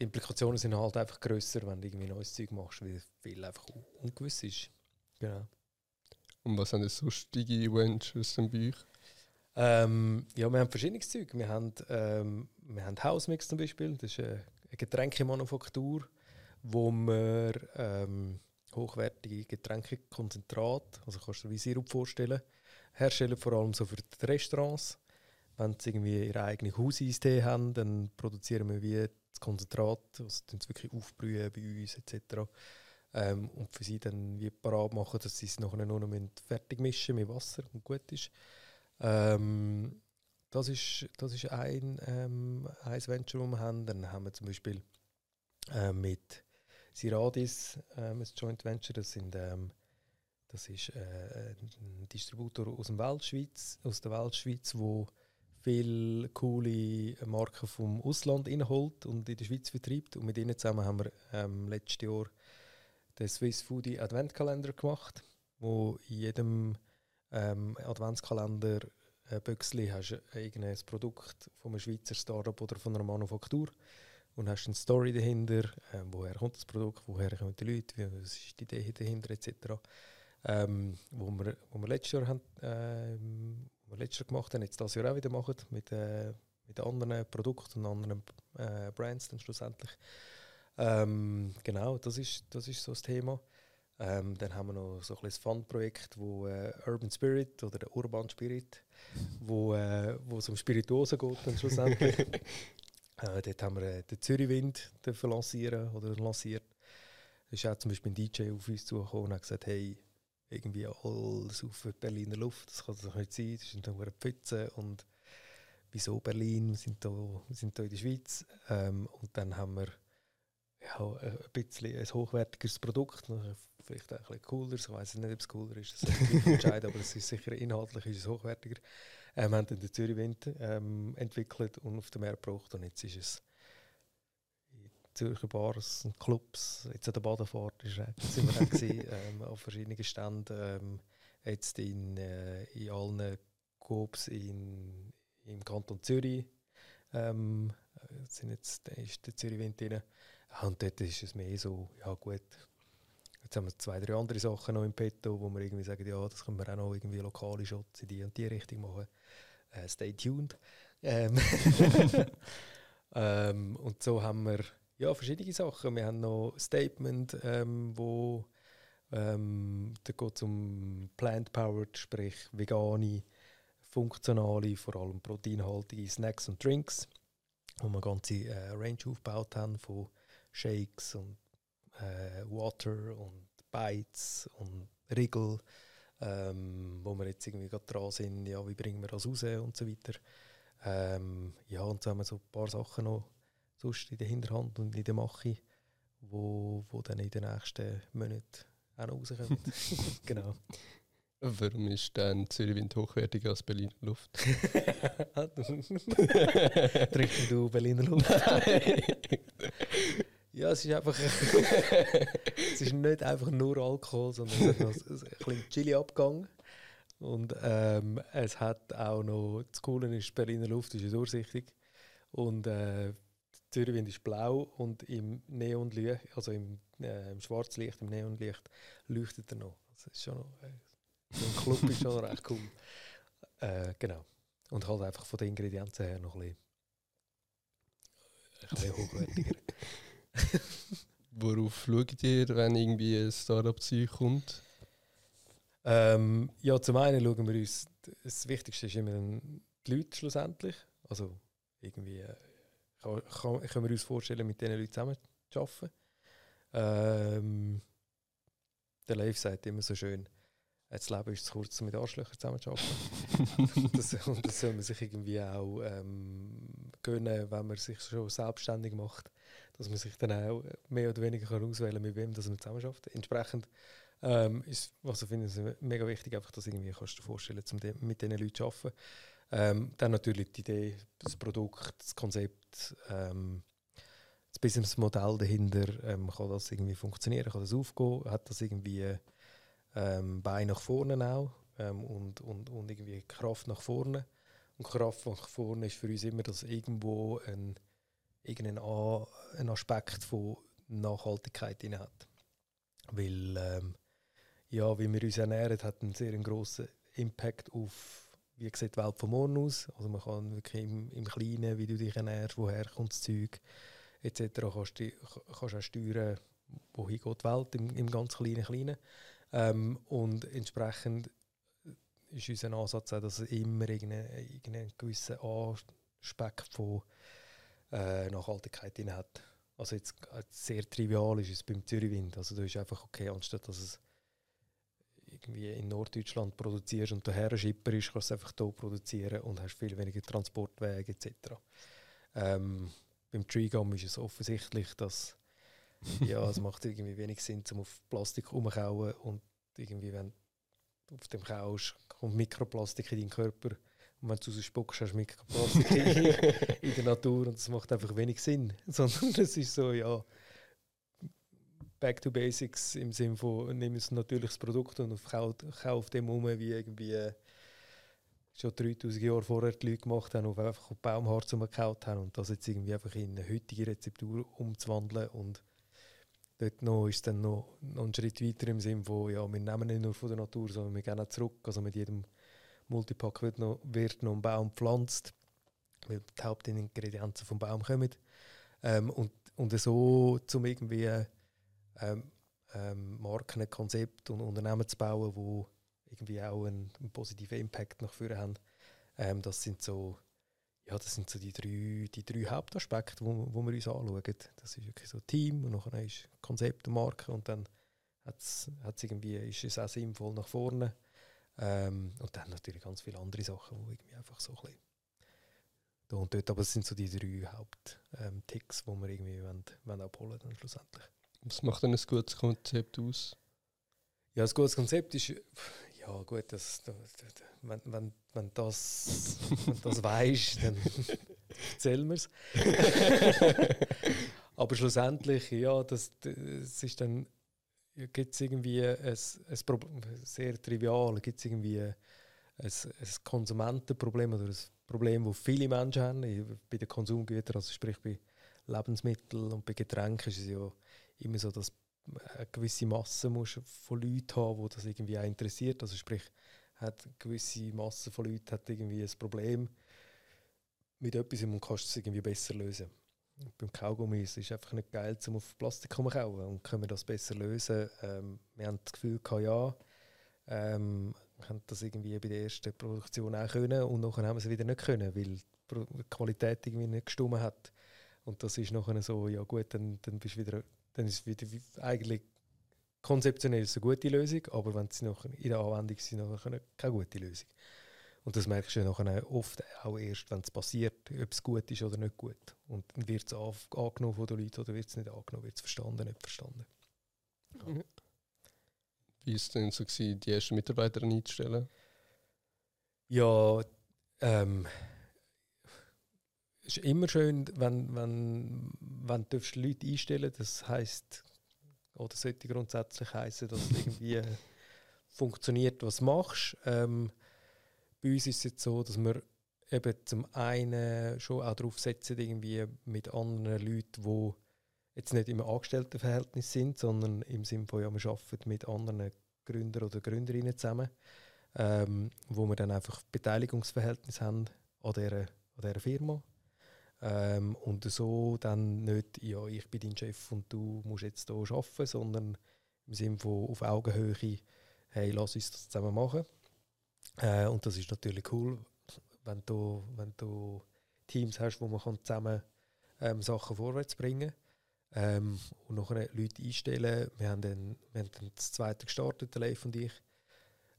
die Implikationen sind halt einfach grösser, wenn du irgendwie neues Zeug machst, weil viel einfach ungewiss ist. Genau. Und was sind sonstige Ventures bei euch? Ähm, ja, wir haben verschiedenes Zeug. Wir haben, ähm, wir haben Housemix zum Beispiel, das ist eine, Getränkemanufaktur, wo wir ähm, hochwertige Getränkekonzentrat, also kannst du dir wie Sirup vorstellen, herstellen, vor allem so für die Restaurants. Wenn sie irgendwie ihre eigene Hauseistee haben, dann produzieren wir wie das Konzentrat, also es wirklich aufbrühen bei uns etc. Ähm, und für sie dann wie parat machen, dass sie es nachher nur noch fertig mischen mit Wasser und gut ist. Ähm, das ist, das ist ein, ähm, ein Venture, das wir haben. Dann haben wir zum Beispiel äh, mit Siradis ähm, ein Joint Venture. Das, sind, ähm, das ist äh, ein Distributor aus, dem Weltschweiz, aus der Weltschweiz, wo viele coole Marken vom Ausland inholt und in der Schweiz vertreibt. Und mit ihnen zusammen haben wir ähm, letztes Jahr den Swiss Foodie Adventkalender gemacht, wo in jedem ähm, Adventskalender äh, Büchsli hast irgendein Produkt von einem Schweizer Startup oder von einer Manufaktur und hast eine Story dahinter, äh, woher kommt das Produkt, woher kommen die Leute, was ist die Idee dahinter etc. Ähm, wo, wir, wo wir letztes Jahr haben, ähm, wir letztes Jahr gemacht haben, jetzt das Jahr auch wieder machen, mit, äh, mit anderen Produkten und anderen äh, Brands dann schlussendlich. Ähm, genau, das ist, das ist so das Thema. Ähm, dann haben wir noch so ein kleines Fun-Projekt, wo äh, Urban Spirit oder der Urban Spirit, wo, äh, wo es um Spirituosen geht dann schlussendlich. äh, dort haben wir äh, den Zürichwind lancieren oder lanciert. Da ist auch zum Beispiel ein DJ auf uns zugekommen und hat gesagt, hey, irgendwie alles auf Berliner Luft. Das kann doch nicht sein. Das ist eine Pfütze. Und wieso Berlin? Wir sind hier, wir sind hier in der Schweiz. Ähm, und dann haben wir ja, ein bisschen ein hochwertigeres Produkt. Vielleicht auch ein bisschen cooler. Ich weiß nicht, ob es cooler ist. Das ist entscheiden, aber es ist sicher inhaltlich ist es hochwertiger. Ähm, wir haben dann den Zürich Wind ähm, entwickelt und auf den Markt gebracht. Und jetzt ist es Zürcher Bars und Clubs, jetzt an der Badefahrt ist, sind wir dann gewesen, ähm, auf verschiedenen Ständen, ähm, jetzt in, äh, in allen Cops in, im Kanton Zürich ähm, sind jetzt, da ist der Zürich Wind drin. Und dort ist es mehr so, ja gut, jetzt haben wir zwei, drei andere Sachen noch im Petto, wo wir irgendwie sagen, ja, das können wir auch noch irgendwie lokale Shots in die und die Richtung machen. Äh, stay tuned. Ähm, ähm, und so haben wir ja, verschiedene Sachen. Wir haben noch Statement, ähm, wo ähm, da geht es um plant-powered, sprich vegane, funktionale, vor allem proteinhaltige Snacks und Drinks, wo wir eine ganze äh, Range aufgebaut haben von Shakes und äh, Water und Bites und Riegel, ähm, wo wir jetzt irgendwie gerade dran sind, ja, wie bringen wir das raus und so weiter. Ähm, ja, und so haben wir so ein paar Sachen noch sonst in der Hinterhand und in der Mache, wo, wo dann in den nächsten Monaten auch noch rauskommen. genau. Warum ist dann Zürichwind hochwertiger als Berliner Luft? Trinkst du Berliner Luft? ja, es ist einfach. es ist nicht einfach nur Alkohol, sondern es hat noch ein bisschen Chili-Abgang. Und ähm, es hat auch noch. Das Coole ist, Berliner Luft ist durchsichtig. Und äh, Zürichwind ist blau und im Neonlicht, also im, äh, im Schwarzlicht, im Neonlicht leuchtet er noch. Das ist schon noch, äh, so ein Club ist schon recht cool. Äh, genau. Und halt einfach von den Ingredienzen her noch ein bisschen, ein bisschen hochwertiger. Worauf schaut ihr, wenn irgendwie ein Startup zu euch kommt? Ähm, ja, zum einen schauen wir uns, das Wichtigste ist immer die Leute schlussendlich. Also irgendwie äh, kann, kann, können wir uns vorstellen, mit diesen Leuten zusammen zu arbeiten. Ähm, der Leif sagt immer so schön, das Leben ist zu kurz, um mit Arschlöchern zusammen zu arbeiten. das, und das soll man sich irgendwie auch ähm, gönnen, wenn man sich schon selbstständig macht, dass man sich dann auch mehr oder weniger kann auswählen kann, mit wem das man zusammen schafft. Entsprechend ähm, ist, was ich finde, ist mega wichtig, einfach, dass irgendwie kannst du dir vorstellen, um mit diesen Leuten zu arbeiten. Ähm, dann natürlich die Idee, das Produkt, das Konzept, ähm, das Businessmodell dahinter, ähm, kann das irgendwie funktionieren, kann das aufgehen, hat das irgendwie ähm, Bein nach vorne auch ähm, und, und, und irgendwie Kraft nach vorne. Und Kraft nach vorne ist für uns immer, dass irgendwo ein, irgendein A, ein Aspekt von Nachhaltigkeit drin hat. Weil, ähm, ja, wie wir uns ernähren, hat einen sehr grossen Impact auf wie sieht die Welt von morgen aus. Also man kann wirklich im, im Kleinen, wie du dich ernährst, woher kommt das Zeug, etc. kannst du kannst auch steuern, wohin geht die Welt im, im ganz kleinen Kleinen. Ähm, und entsprechend ist unser Ansatz auch, dass es immer irgendeinen irgendeine gewissen Aspekt von äh, Nachhaltigkeit drin hat. Also jetzt sehr trivial ist es beim Zürichwind. Also du ist einfach okay, anstatt dass es irgendwie in Norddeutschland produzierst und daher Schipper ist, kannst du es einfach hier produzieren und hast viel weniger Transportwege etc. Ähm, beim Treegum ist es offensichtlich, dass ja, es macht irgendwie wenig Sinn, um auf Plastik rumzukauen und irgendwie, wenn du auf dem kaust, kommt Mikroplastik in deinen Körper und wenn du rausspuckst, hast du Mikroplastik in, in der Natur und das macht einfach wenig Sinn. Sondern es ist so, ja, back to basics im Sinne von, nimm ein natürliches Produkt und kauf dem um, wie irgendwie äh, schon 3000 Jahre vorher die Leute gemacht haben und einfach Baumharz umgekaut haben und das jetzt irgendwie einfach in eine heutige Rezeptur umzuwandeln und dort noch ist dann noch, noch ein Schritt weiter im Sinne von, ja, wir nehmen nicht nur von der Natur, sondern wir gehen auch zurück. Also mit jedem Multipack wird noch, wird noch ein Baum gepflanzt, weil die Hauptingredienzen vom Baum kommen. Ähm, und, und so zum irgendwie ähm, ähm, Marken, Konzept und Unternehmen zu bauen, die irgendwie auch einen, einen positiven Impact nach vorne haben. Ähm, das sind so ja, das sind so die drei, die drei Hauptaspekte, wo, wo wir uns anschauen. Das ist wirklich so Team und nachher ist Konzept und Marke und dann hat's, hat's irgendwie, ist es auch sinnvoll nach vorne. Ähm, und dann natürlich ganz viele andere Sachen, die irgendwie einfach so ein bisschen da und dort, aber es sind so die drei Hauptticks, ähm, die wir irgendwie wollen, wollen abholen dann schlussendlich. Was macht denn ein gutes Konzept aus? Ja, ein gutes Konzept ist, ja gut, das, das, das wenn, wenn, wenn das, wenn das weißt, dann erzählen wir es. Aber schlussendlich, ja, das, das ist dann, gibt es irgendwie ein, ein Problem, sehr trivial, gibt es irgendwie ein, ein Konsumentenproblem oder ein Problem, das viele Menschen haben, bei den Konsumgütern, also sprich bei Lebensmitteln und bei Getränken ist es ja immer so, dass eine gewisse Masse musst von Leuten haben, die das irgendwie auch interessiert. Also sprich, hat eine gewisse Masse von Leuten hat irgendwie ein Problem mit etwas und kannst es irgendwie besser lösen. Beim Kaugummi ist es einfach nicht geil, um auf Plastik zu kauen. Und können wir das besser lösen? Ähm, wir haben das Gefühl, gehabt, ja, ähm, haben das irgendwie bei der ersten Produktion auch können und nachher haben wir es wieder nicht können, weil die Qualität irgendwie nicht gestimmt hat. Und das ist nachher so, ja gut, dann, dann bist wieder, dann ist wieder eigentlich konzeptionell es eine gute Lösung, aber wenn sie noch in der Anwendung sind, dann keine gute Lösung. Und das merkst du nachher oft auch erst, wenn es passiert, ob es gut ist oder nicht gut. Und dann wird es angenommen von den Leuten oder wird es nicht angenommen, wird es verstanden, nicht verstanden. Ja. Wie war es denn so, gewesen, die ersten Mitarbeiter einzustellen? Ja, ähm, es ist immer schön, wenn, wenn, wenn du Leute einstellen Das heisst, oder sollte grundsätzlich heißen, dass es irgendwie funktioniert, was du machst. Ähm, bei uns ist es jetzt so, dass wir eben zum einen schon auch darauf setzen, irgendwie mit anderen Leuten, die jetzt nicht im Angestelltenverhältnis sind, sondern im Sinne von, ja, wir arbeiten mit anderen Gründern oder Gründerinnen zusammen, ähm, wo wir dann einfach Beteiligungsverhältnis haben an dieser, an dieser Firma. Ähm, und so dann nicht, ja, ich bin dein Chef und du musst jetzt hier arbeiten, sondern im Sinne von auf Augenhöhe, hey, lass uns das zusammen machen. Äh, und das ist natürlich cool, wenn du, wenn du Teams hast, wo man zusammen ähm, Sachen vorwärts bringen ähm, und nachher Leute einstellen. Wir haben dann, wir haben dann das zweite gestartet, der Leif und ich.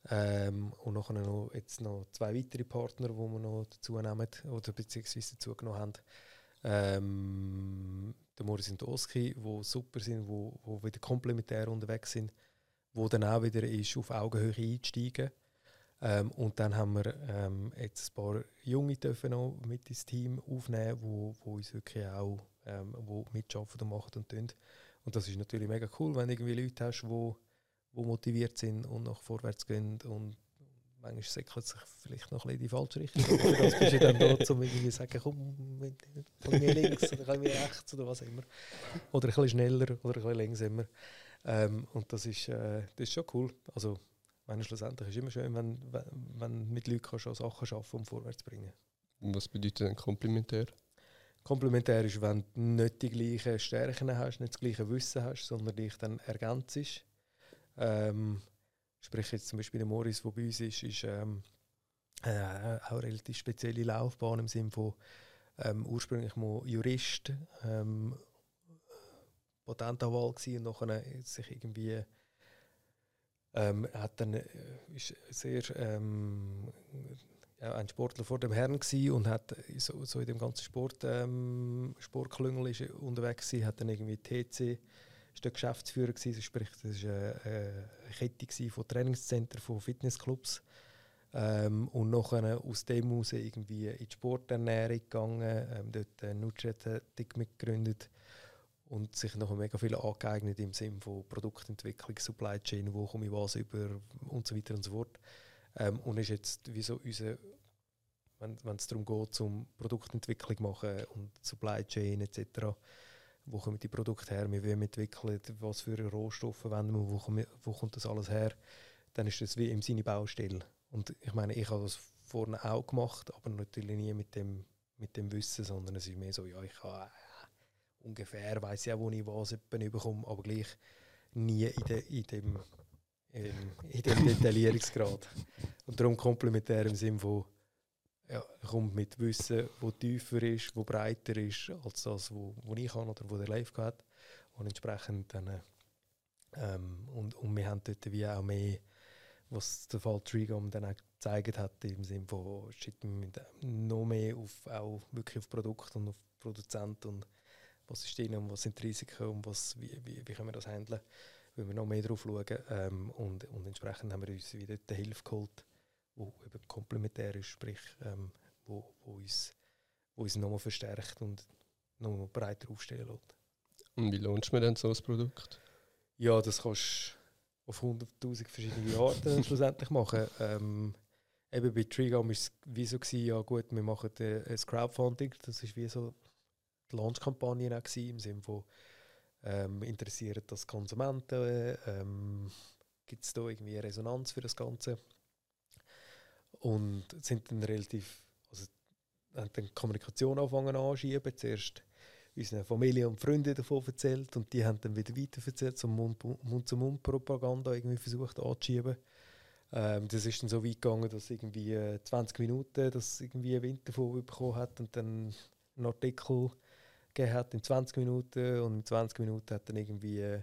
Ähm, und nachher noch, jetzt noch zwei weitere Partner, die wir noch dazu nehmen oder beziehungsweise dazu genommen haben. Ähm, der Moritz und Oski, die super sind, die, die wieder komplementär unterwegs sind, wo dann auch wieder ist, auf Augenhöhe einsteigen. Ähm, und dann haben wir ähm, jetzt ein paar Junge dürfen noch mit ins Team aufnehmen, wo, wo uns wirklich auch ähm, wo mitarbeiten und machen und tun. Und das ist natürlich mega cool, wenn du irgendwie Leute hast, die die motiviert sind und nach vorwärts gehen und manchmal säckelt sich vielleicht noch ein bisschen in die falsche Richtung. Aber das bist du dann da, um irgendwie zu sagen, komm, ein bisschen links oder ein bisschen rechts oder was immer. Oder ein bisschen schneller oder ein bisschen langsamer. Ähm, und das ist, äh, das ist schon cool. Also, meine, schlussendlich ist es immer schön, wenn, wenn, wenn mit Leuten schon Sachen schaffen, um vorwärts zu bringen. Und was bedeutet denn komplementär? Komplementär ist, wenn du nicht die gleichen Stärken hast, nicht das gleiche Wissen hast, sondern dich dann ergänzt. Ähm, sprich jetzt zum Beispiel der Morris, der bei uns ist, ist ähm, äh, auch eine relativ spezielle Laufbahn im Sinne von ähm, ursprünglich mal Jurist, ähm, Patentanwalt gewesen und nachher sich irgendwie ähm, hat dann äh, ist sehr ähm, ja, ein Sportler vor dem Herrn und hat so, so in dem ganzen Sport ähm, Sportklüngel ist unterwegs gewesen, hat dann irgendwie TC ist der Geschäftsführer gewesen, sprich das war eine, eine Kette von Trainingszentren, von Fitnessclubs ähm, und nachher aus dem heraus irgendwie in die Sporternährung gegangen, ähm, dort eine Nutriathletik mitgegründet und sich noch mega viel angeeignet im Sinne von Produktentwicklung, Supply Chain, wo komme ich was über und so weiter und so fort. Ähm, und ist jetzt wie so unser, wenn, es darum geht, zum Produktentwicklung machen und Supply Chain etc., wo kommen die Produkte her, wie wir entwickeln, was für Rohstoffe wenden wir, wo, kommt, wo kommt das alles her, dann ist das wie im seine Baustelle. Und ich meine, ich habe das vorne auch gemacht, aber natürlich nie mit dem, mit dem Wissen, sondern es ist mehr so, ja, ich habe äh, ungefähr, weiß ja, wo ich was bekomme, aber gleich nie in, de, in dem in, in dem Detaillierungsgrad. Und darum komplementär im Sinne von, ja, kommt mit Wissen, wo tiefer ist, wo breiter ist, als das, wo, wo ich kann oder wo der Live hat. Und entsprechend dann, ähm, und, und wir haben dort wie auch mehr, was der Fall Trigam dann auch gezeigt hat, im Sinne von, shit, noch mehr auf, auch wirklich auf Produkt und auf Produzent und was ist drin und was sind die Risiken und was, wie, wie, wie können wir das handeln, wenn wir noch mehr drauf schauen. Ähm, und, und entsprechend haben wir uns wieder die Hilfe geholt wo eben komplementär ist, sprich, ähm, wo, wo uns, wo uns nochmal verstärkt und nochmal breiter aufstellen lässt. Und wie lohnt man denn so ein Produkt? Ja, das kannst du auf 100'000 verschiedene Arten schlussendlich machen. Ähm, eben bei Trigam war es wie so, gewesen, ja gut, wir machen äh, ein Crowdfunding, das war wie so die Launch-Kampagne im Sinne von ähm, interessiert das Konsumenten, ähm, gibt es da irgendwie Resonanz für das Ganze? Und sind dann relativ, also haben dann Kommunikation angefangen anschieben. Zuerst unsere Familie und Freunde davon erzählt und die haben dann wieder weiter erzählt, so Mund-zu-Mund-Propaganda irgendwie versucht anzuschieben. Ähm, das ist dann so weit gegangen, dass irgendwie 20 äh, Minuten das irgendwie ein Wind davon bekommen hat und dann einen Artikel gegeben hat in 20 Minuten und in 20 Minuten hat dann irgendwie äh,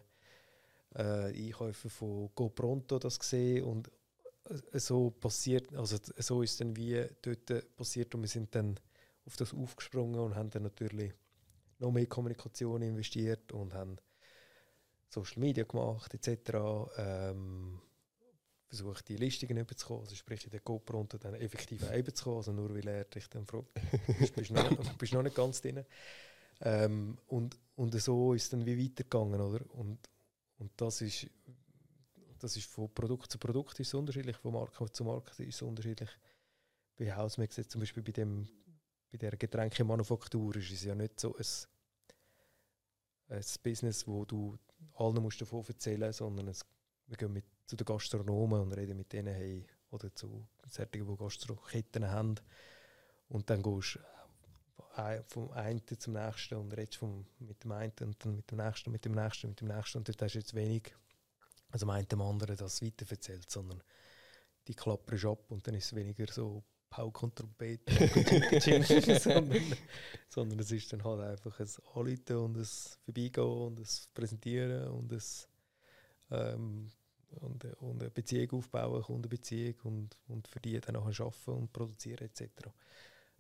Einkäufer von GoPronto das gesehen und so passiert, also so ist dann wie dort passiert und wir sind dann auf das aufgesprungen und haben dann natürlich noch mehr Kommunikation investiert und haben Social Media gemacht etc. Ähm, versucht die Listungen überzukommen, also sprich in der GoPro und dann effektiv überzukommen, also nur weil er dich dann fragt, bist du noch, bist noch nicht ganz drin. Ähm, und, und so ist es dann wie weitergegangen, oder? Und, und das ist das ist von Produkt zu Produkt ist unterschiedlich, von Marke zu Marke ist unterschiedlich. Bei Hausmix jetzt zum Beispiel bei, dem, bei der Getränkemanufaktur ist es ja nicht so ein, ein Business, wo du allen musst davon erzählen sondern es, wir gehen mit, zu den Gastronomen und reden mit denen hey, oder zu solchen, die Gastroketten haben. Und dann gehst du vom einen zum nächsten und redest vom, mit dem einen und dann mit dem nächsten, mit dem nächsten, mit dem nächsten. Und dort hast du jetzt wenig also meint dem anderen das weiter erzählt, sondern die klappern ab und dann ist es weniger so Pauken und Trompeten, sondern, sondern es ist dann halt einfach ein Anrufen und ein Vorbeigehen und ein Präsentieren und ein ähm, und, und eine Beziehung aufbauen, Kundenbeziehung und, und für die dann nachher arbeiten und produzieren etc.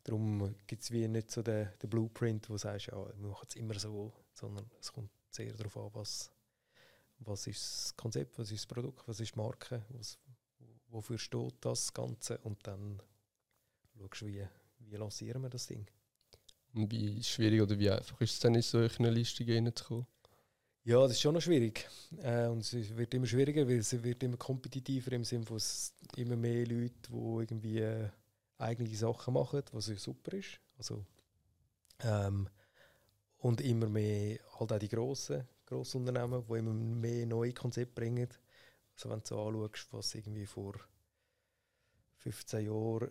Darum gibt es wie nicht so den, den Blueprint, wo du sagst, ja, wir machen es immer so, sondern es kommt sehr darauf an, was, was ist das Konzept, was ist das Produkt, was ist die Marke, was, wofür steht das Ganze und dann schaust du, wie, wie lancieren wir das Ding. Und wie schwierig oder wie einfach ist es dann in solche Listungen reinzukommen? Ja, das ist schon noch schwierig. Äh, und es wird immer schwieriger, weil es wird immer kompetitiver im Sinne von immer mehr Leute, die irgendwie äh, eigene Sachen machen, was super ist. Also, ähm, und immer mehr halt auch die grossen, grossen Unternehmen, die immer mehr neue Konzepte bringen. Also wenn du so anschaust, was irgendwie vor 15 Jahren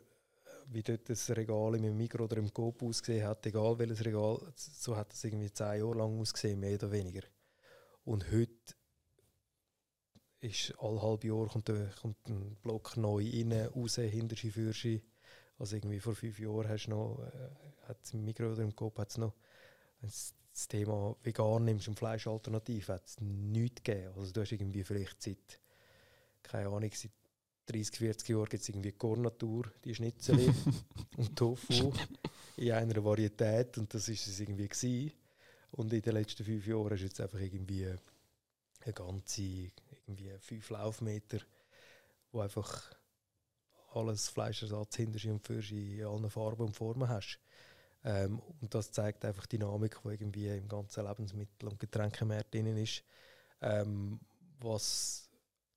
wie dort das Regal im Mikro oder im Coop ausgesehen hat, egal welches Regal, so hat es irgendwie 10 Jahre lang ausgesehen, mehr oder weniger. Und heute ist alle halbe Jahr kommt, kommt ein Block neu rein, raus, hinterschi, fürschi. Also irgendwie vor fünf Jahren hast du noch, äh, hat im Mikro oder im Kopf hat's noch, das Thema vegan nimmst und Fleischalternative, hat es nichts gegeben. Also du hast irgendwie vielleicht seit, keine Ahnung, seit 30, 40 Jahren gibt es irgendwie Kornatur, die Schnitzel und Tofu in einer Varietät und das ist es irgendwie gewesen. Und in den letzten fünf Jahren ist jetzt einfach irgendwie eine ganze irgendwie fünf Laufmeter, wo einfach alles Fleischersatz hinter sich und für in allen Farben und Formen hast. Ähm, und das zeigt einfach die Dynamik, die irgendwie im ganzen Lebensmittel- und Getränkemarkt drin ist. Ähm, was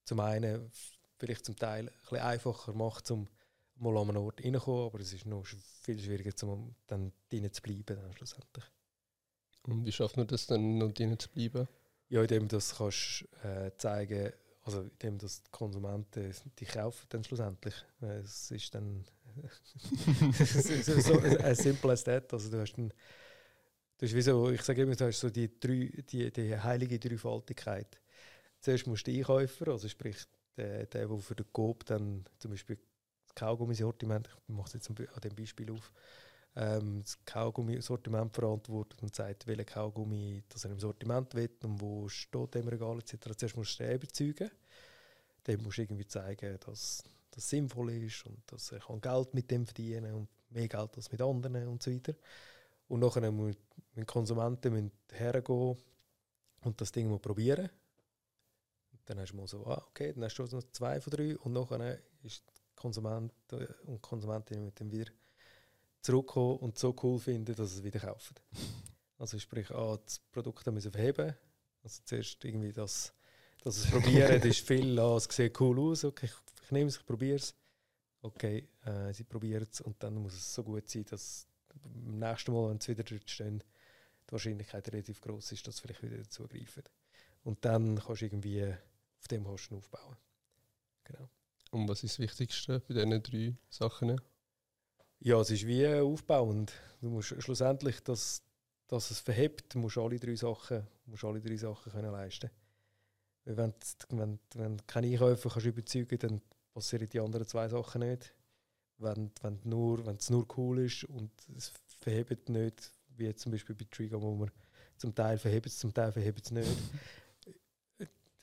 zum einen vielleicht zum Teil ein bisschen einfacher macht, um mal an einen Ort reinzukommen, aber es ist noch viel schwieriger, um dann drinnen zu bleiben dann schlussendlich. Und wie schafft man das dann, noch drinnen zu bleiben? Ja, indem du das kannst äh, zeigen, also indem das die Konsumenten die kaufen dann schlussendlich. Es ist dann so, as simple as that. Also du hast dann, du hast wie so, ich sage immer, du hast so die, drei, die, die heilige Dreifaltigkeit. Zuerst musst du Einkäufer, also sprich der, der, für den Coop dann zum Beispiel das Kaugummi-Sortiment, ich mache jetzt an dem Beispiel auf, ähm, das Kaugummi-Sortiment verantwortet und sagt, welchen Kaugummi das er im Sortiment will und wo steht im Regal etc. Zuerst musst du den überzeugen. Dann musst du irgendwie zeigen, dass das sinnvoll ist und dass kann Geld mit dem verdienen und mehr Geld als mit anderen und so weiter. Und nachher müssen die Konsumenten müssen hergehen und das Ding mal probieren. Und dann hast du mal so, ah, okay, dann hast du noch zwei von drei und nachher ist Konsument und Konsumentin mit dem wieder zurückkommen und so cool finden, dass sie es wieder kaufen. Also sprich, ah, das Produkt müssen verheben. Also zuerst irgendwie das, dass es probieren, ist viel, ah, es sieht cool aus, okay, ich, ich nehme es, ich probiere es. Okay, äh, sie probieren es und dann muss es so gut sein, dass beim nächsten Mal, wenn sie wieder dort stehen, die Wahrscheinlichkeit relativ groß ist, dass sie vielleicht wieder dazugreifen. Und dann kannst du irgendwie auf dem kannst du aufbauen. Genau. Und was ist das Wichtigste bei diesen drei Sachen? Ja, es ist wie aufbauend. Du musst schlussendlich, dass, dass es verhebt, musst alle drei Sachen, musst alle drei Sachen können leisten. Wenn, wenn, wenn du keine Einkäufer kannst überzeugen dann passieren die anderen zwei Sachen nicht. Wenn, wenn, nur, wenn es nur cool ist und es verhebt nicht, wie zum Beispiel bei Trigger, wo man zum Teil verhebt es, zum Teil verhebt es nicht.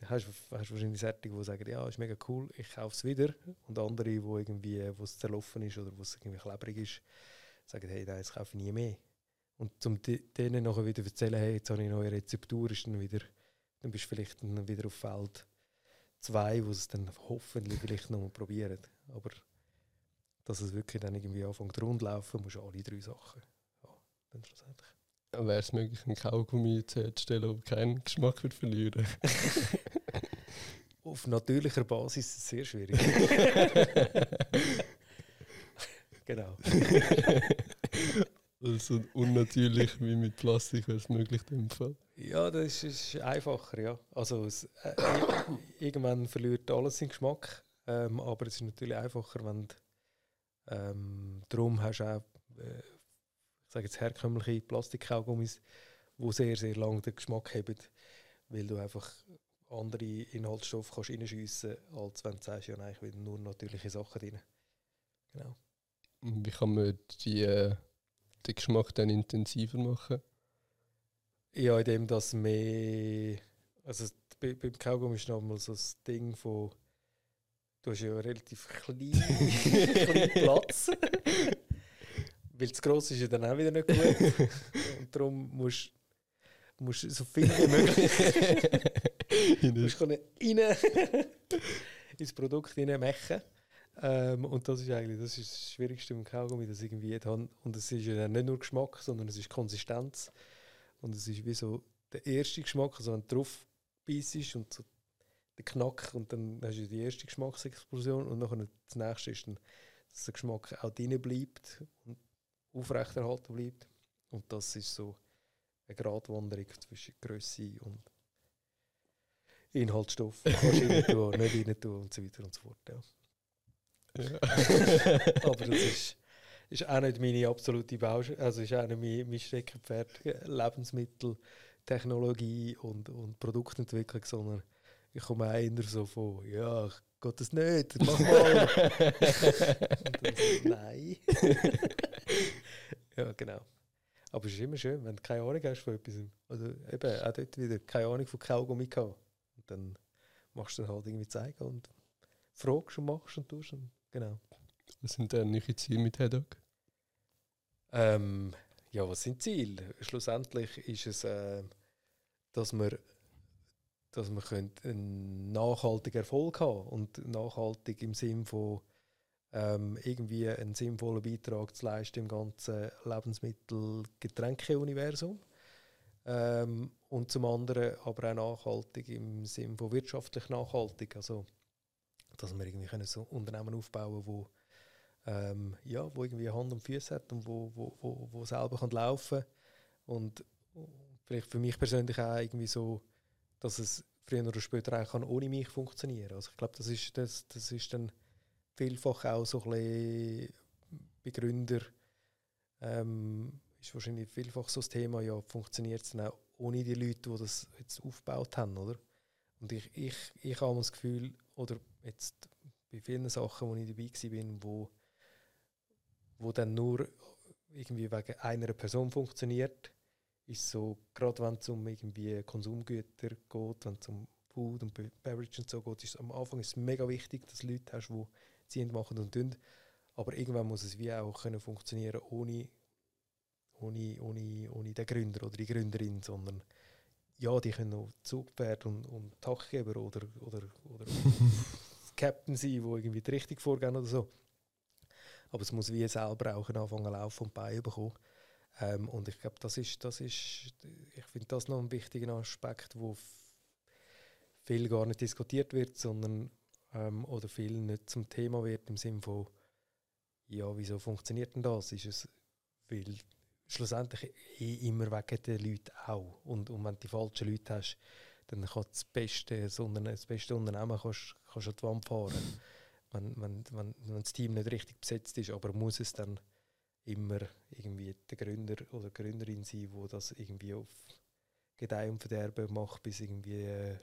hast du wahrscheinlich solche, die sagen, ja, ist mega cool, ich kaufe es wieder. Und andere, die irgendwie, wo es zerlaufen ist oder wo es irgendwie klebrig ist, sagen, hey, nein, das kaufe ich nie mehr. Und um denen nachher wieder zu erzählen, hey, jetzt habe ich eine neue Rezeptur, ist dann wieder, dann bist du vielleicht dann wieder auf Feld 2, wo es dann hoffentlich vielleicht noch mal probieren. Aber dass es wirklich dann irgendwie anfängt rundlaufen, musst du alle drei Sachen. Ja, dann schlussendlich. Wäre es möglich, einen Kaugummi herzustellen, der keinen Geschmack wird verlieren Auf natürlicher Basis ist es sehr schwierig. genau. Also unnatürlich wie mit Plastik wäre es möglich in dem Fall. Ja, das ist, ist einfacher, ja. Also es, äh, irgendwann verliert alles seinen Geschmack, ähm, aber es ist natürlich einfacher, wenn du, ähm, darum hast du auch äh, ich sage jetzt herkömmliche Plastikkaugummis, die sehr, sehr lange den Geschmack haben, weil du einfach andere Inhaltsstoffe kannst reinschiessen kannst, als wenn du sagst, ja, nein, ich will nur natürliche Sachen drin. Genau. Wie kann man die, äh, den Geschmack dann intensiver machen? Ja, indem das mehr. Also bei, beim Kaugummi ist nochmal so das Ding von. Du hast ja relativ kleinen, kleinen Platz. Weil zu gross ist ja dann auch wieder nicht gut. Und darum musst du so viel wie möglich musst rein ins Produkt machen. Ähm, und das ist eigentlich das, ist das Schwierigste im Kaugummi, das irgendwie haben. Und es ist ja nicht nur Geschmack, sondern es ist Konsistenz. Und es ist wie so der erste Geschmack, also wenn du drauf beißt und so der Knack und dann hast du die erste Geschmacksexplosion und nachher das nächste ist dann, dass der Geschmack auch drin bleibt und aufrechterhalten bleibt. Und das ist so eine Gratwanderung zwischen Größe und Inhaltsstoff. Du rein tun, nicht rein tun und so weiter und so fort. Ja. Ja. Aber das ist, ist auch nicht meine absolute Baustelle, also ist auch nicht mein, mein Steckenpferd, Lebensmittel, Technologie und, und Produktentwicklung, sondern ich komme eher so von, ja, geht das nicht, mach mal. und dann so, nein. ja, genau. Aber es ist immer schön, wenn du keine Ahnung hast von etwas. Oder eben auch dort wieder keine Ahnung von Kaugummi gehabt. Und dann machst du dann halt irgendwie zeigen und fragst und machst und tust. Und Genau. Was sind denn deine Ziele mit Hedog? Ähm, ja, was sind Ziele? Schlussendlich ist es, äh, dass wir, dass wir einen nachhaltigen Erfolg haben und nachhaltig im Sinn von ähm, irgendwie einen sinnvollen Beitrag zu leisten im ganzen Lebensmittel-Getränke-Universum. Ähm, und zum anderen aber auch nachhaltig im Sinn von wirtschaftlich nachhaltig. Also dass wir irgendwie können so Unternehmen aufbauen wo ähm, ja, wo irgendwie Hand und Füße hat und wo, wo, wo, wo selber kann laufen und vielleicht für mich persönlich auch irgendwie so, dass es früher oder später auch kann ohne mich funktionieren. Also ich glaube, das ist das, das ist dann vielfach auch so ein bisschen Begründer ähm, ist wahrscheinlich vielfach so das Thema, ja, funktioniert es dann auch ohne die Leute, die das jetzt aufgebaut haben, oder? Und ich, ich, ich habe das Gefühl, oder jetzt bei vielen Sachen, wo ich dabei war, wo, wo dann nur irgendwie wegen einer Person funktioniert, ist so, gerade wenn es um irgendwie Konsumgüter geht, wenn es um Food und Beverage und so geht, ist am Anfang ist es mega wichtig, dass du Leute hast, die ziehen machen und tun. Aber irgendwann muss es wie auch können funktionieren ohne, ohne, ohne, ohne den Gründer oder die Gründerin, sondern ja, die können auch Zugpferd und, und Tachgeber oder, oder, oder Captain sein, wo irgendwie die Richtung vorgehen oder so. Aber es muss wie selber auch anfangen laufen und Beine bekommen. Ähm, und ich glaube, das ist, das ist, ich finde das noch ein wichtiger Aspekt, wo viel gar nicht diskutiert wird, sondern ähm, oder viel nicht zum Thema wird im Sinne von, ja, wieso funktioniert denn das? Ist es, weil schlussendlich immer wegen den Leuten auch. Und, und wenn du die falschen Leute hast, dann kann das beste, das beste Unternehmen kannst, kannst an die Wand fahren. wenn, wenn, wenn, wenn das Team nicht richtig besetzt ist, aber muss es dann immer irgendwie der Gründer oder Gründerin sein, wo das irgendwie auf Gedeih und Verderben macht, bis irgendwie äh,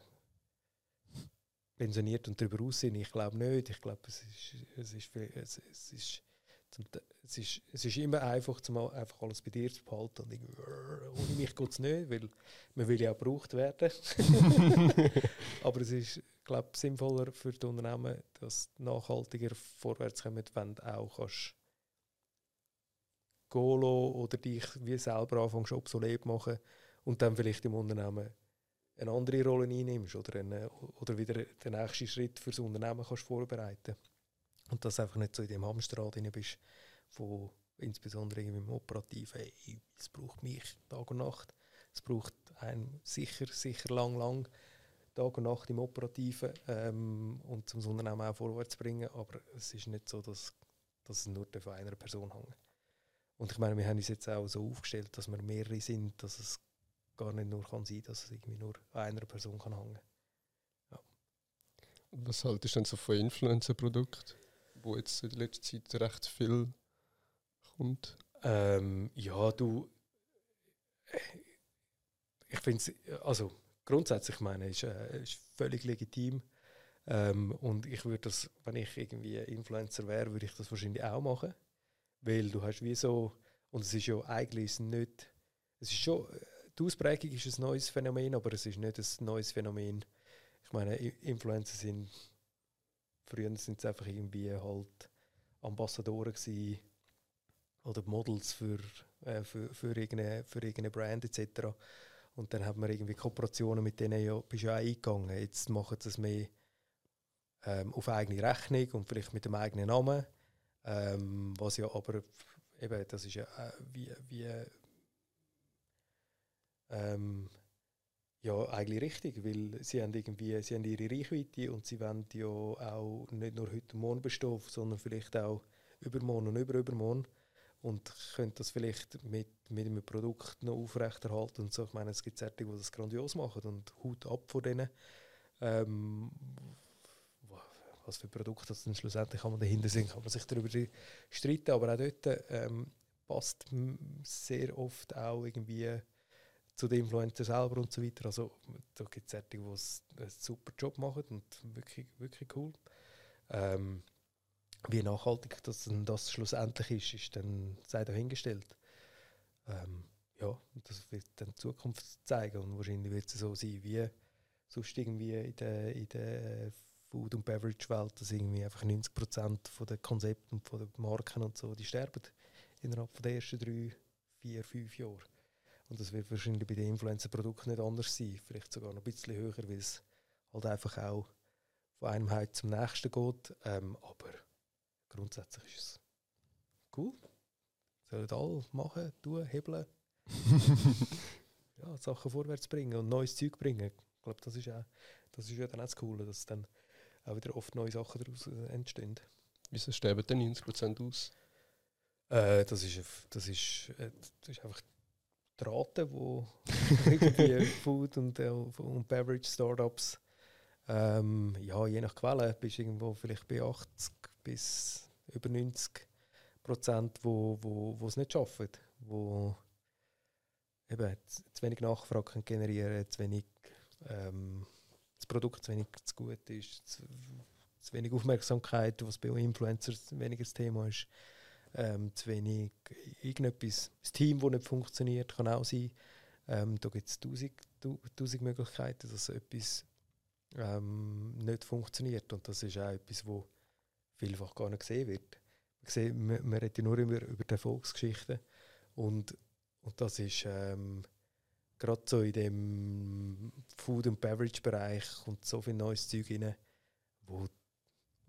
pensioniert und darüber aussehen. Ich glaube nicht. Ich glaube, es ist, es ist, es, es ist es ist, es ist immer einfach, zum einfach alles bei dir zu behalten. Und mich geht es nicht, weil man will ja auch gebraucht werden. Aber es ist, glaube ich, sinnvoller für die Unternehmen, dass nachhaltiger vorwärts kommen, wenn du auch kannst Golo oder dich wie selber anfängst obsolet machen und dann vielleicht im Unternehmen eine andere Rolle einnimmst oder, eine, oder wieder den nächsten Schritt für das Unternehmen kannst vorbereiten und dass du einfach nicht so in dem Hamsterrad drin bist, wo insbesondere im Operativen, hey, es braucht mich Tag und Nacht. Es braucht einen sicher, sicher lang, lang Tag und Nacht im Operativen ähm, und zum Unternehmen auch vorwärts zu bringen. Aber es ist nicht so, dass, dass es nur von einer Person hängt. Und ich meine, wir haben uns jetzt auch so aufgestellt, dass wir mehrere sind, dass es gar nicht nur kann sein, dass es irgendwie nur an einer Person kann hängen. Ja. Was haltest du denn so von Influencer-Produkten? wo jetzt in letzter Zeit recht viel kommt? Ähm, ja, du. Ich finde es, also grundsätzlich meine ich, äh, ist völlig legitim. Ähm, und ich würde das, wenn ich irgendwie Influencer wäre, würde ich das wahrscheinlich auch machen. Weil du hast wie so, und es ist ja eigentlich nicht, es ist schon, die Ausprägung ist ein neues Phänomen, aber es ist nicht ein neues Phänomen. Ich meine, Influencer sind, früher sind es einfach irgendwie halt Ambassadoren gewesen, oder Models für, äh, für, für, irgendeine, für irgendeine Brand etc. Und dann hat man irgendwie Kooperationen mit denen ja, bist ja auch eingegangen. Jetzt machen sie es mehr ähm, auf eigene Rechnung und vielleicht mit dem eigenen Namen. Ähm, was ja aber eben, das ist ja äh, wie, wie ähm, ja, eigentlich richtig, weil sie haben irgendwie sie haben ihre Reichweite und sie wollen ja auch nicht nur heute und morgen bestehen, sondern vielleicht auch übermorgen und überübermorgen und können das vielleicht mit, mit einem Produkt noch aufrechterhalten und so. Ich meine, es gibt solche, die das grandios machen und Hut ab von denen. Ähm, was für Produkte das dann schlussendlich kann man dahinter sind, kann man sich darüber streiten, aber auch dort ähm, passt sehr oft auch irgendwie zu den Influencer selber und so weiter. Also da gibt es solche, die einen super Job machen und wirklich, wirklich cool. Ähm, wie nachhaltig das, das schlussendlich ist, ist dann sei dahingestellt. Ähm, ja, das wird dann die Zukunft zeigen und wahrscheinlich wird es so sein wie sonst irgendwie in der, in der Food- und Beverage-Welt, dass irgendwie einfach 90% von den Konzepten und den Marken und so, die sterben innerhalb der ersten drei, vier, fünf Jahre. Und das wird wahrscheinlich bei den Influencer-Produkten nicht anders sein, vielleicht sogar noch ein bisschen höher, weil es halt einfach auch von einem heute zum nächsten geht. Ähm, aber grundsätzlich ist es cool. Sollen alle machen, tun, hebeln. ja, Sachen vorwärts bringen und neues Zeug bringen. Ich glaube, das ist, auch, das ist ja dann auch das Coole, dass dann auch wieder oft neue Sachen daraus äh, entstehen. Wieso sterben denn 90% aus? Äh, das, ist, das, ist, äh, das ist einfach die Rate, wo irgendwie Food und, äh, und Beverage Startups ähm, ja, je nach Quelle bist du irgendwo vielleicht bei 80 bis über 90 Prozent, wo, wo, wo es nicht schaffen, wo eben zu wenig Nachfrage generieren, zu wenig ähm, das Produkt zu wenig zu gut ist, zu, zu wenig Aufmerksamkeit, was bei Influencers weniger das Thema ist, ähm, zu wenig irgendetwas, das Team, das nicht funktioniert, kann auch sein. Ähm, da gibt es tausend, tausend Möglichkeiten, dass etwas ähm, nicht funktioniert. Und das ist auch etwas, wo vielfach gar nicht gesehen wird. Man, sieht, man, man redet ja nur über, über die Erfolgsgeschichten. Und, und das ist ähm, gerade so in dem Food- und Beverage-Bereich kommt so viel neues Zeug rein, wo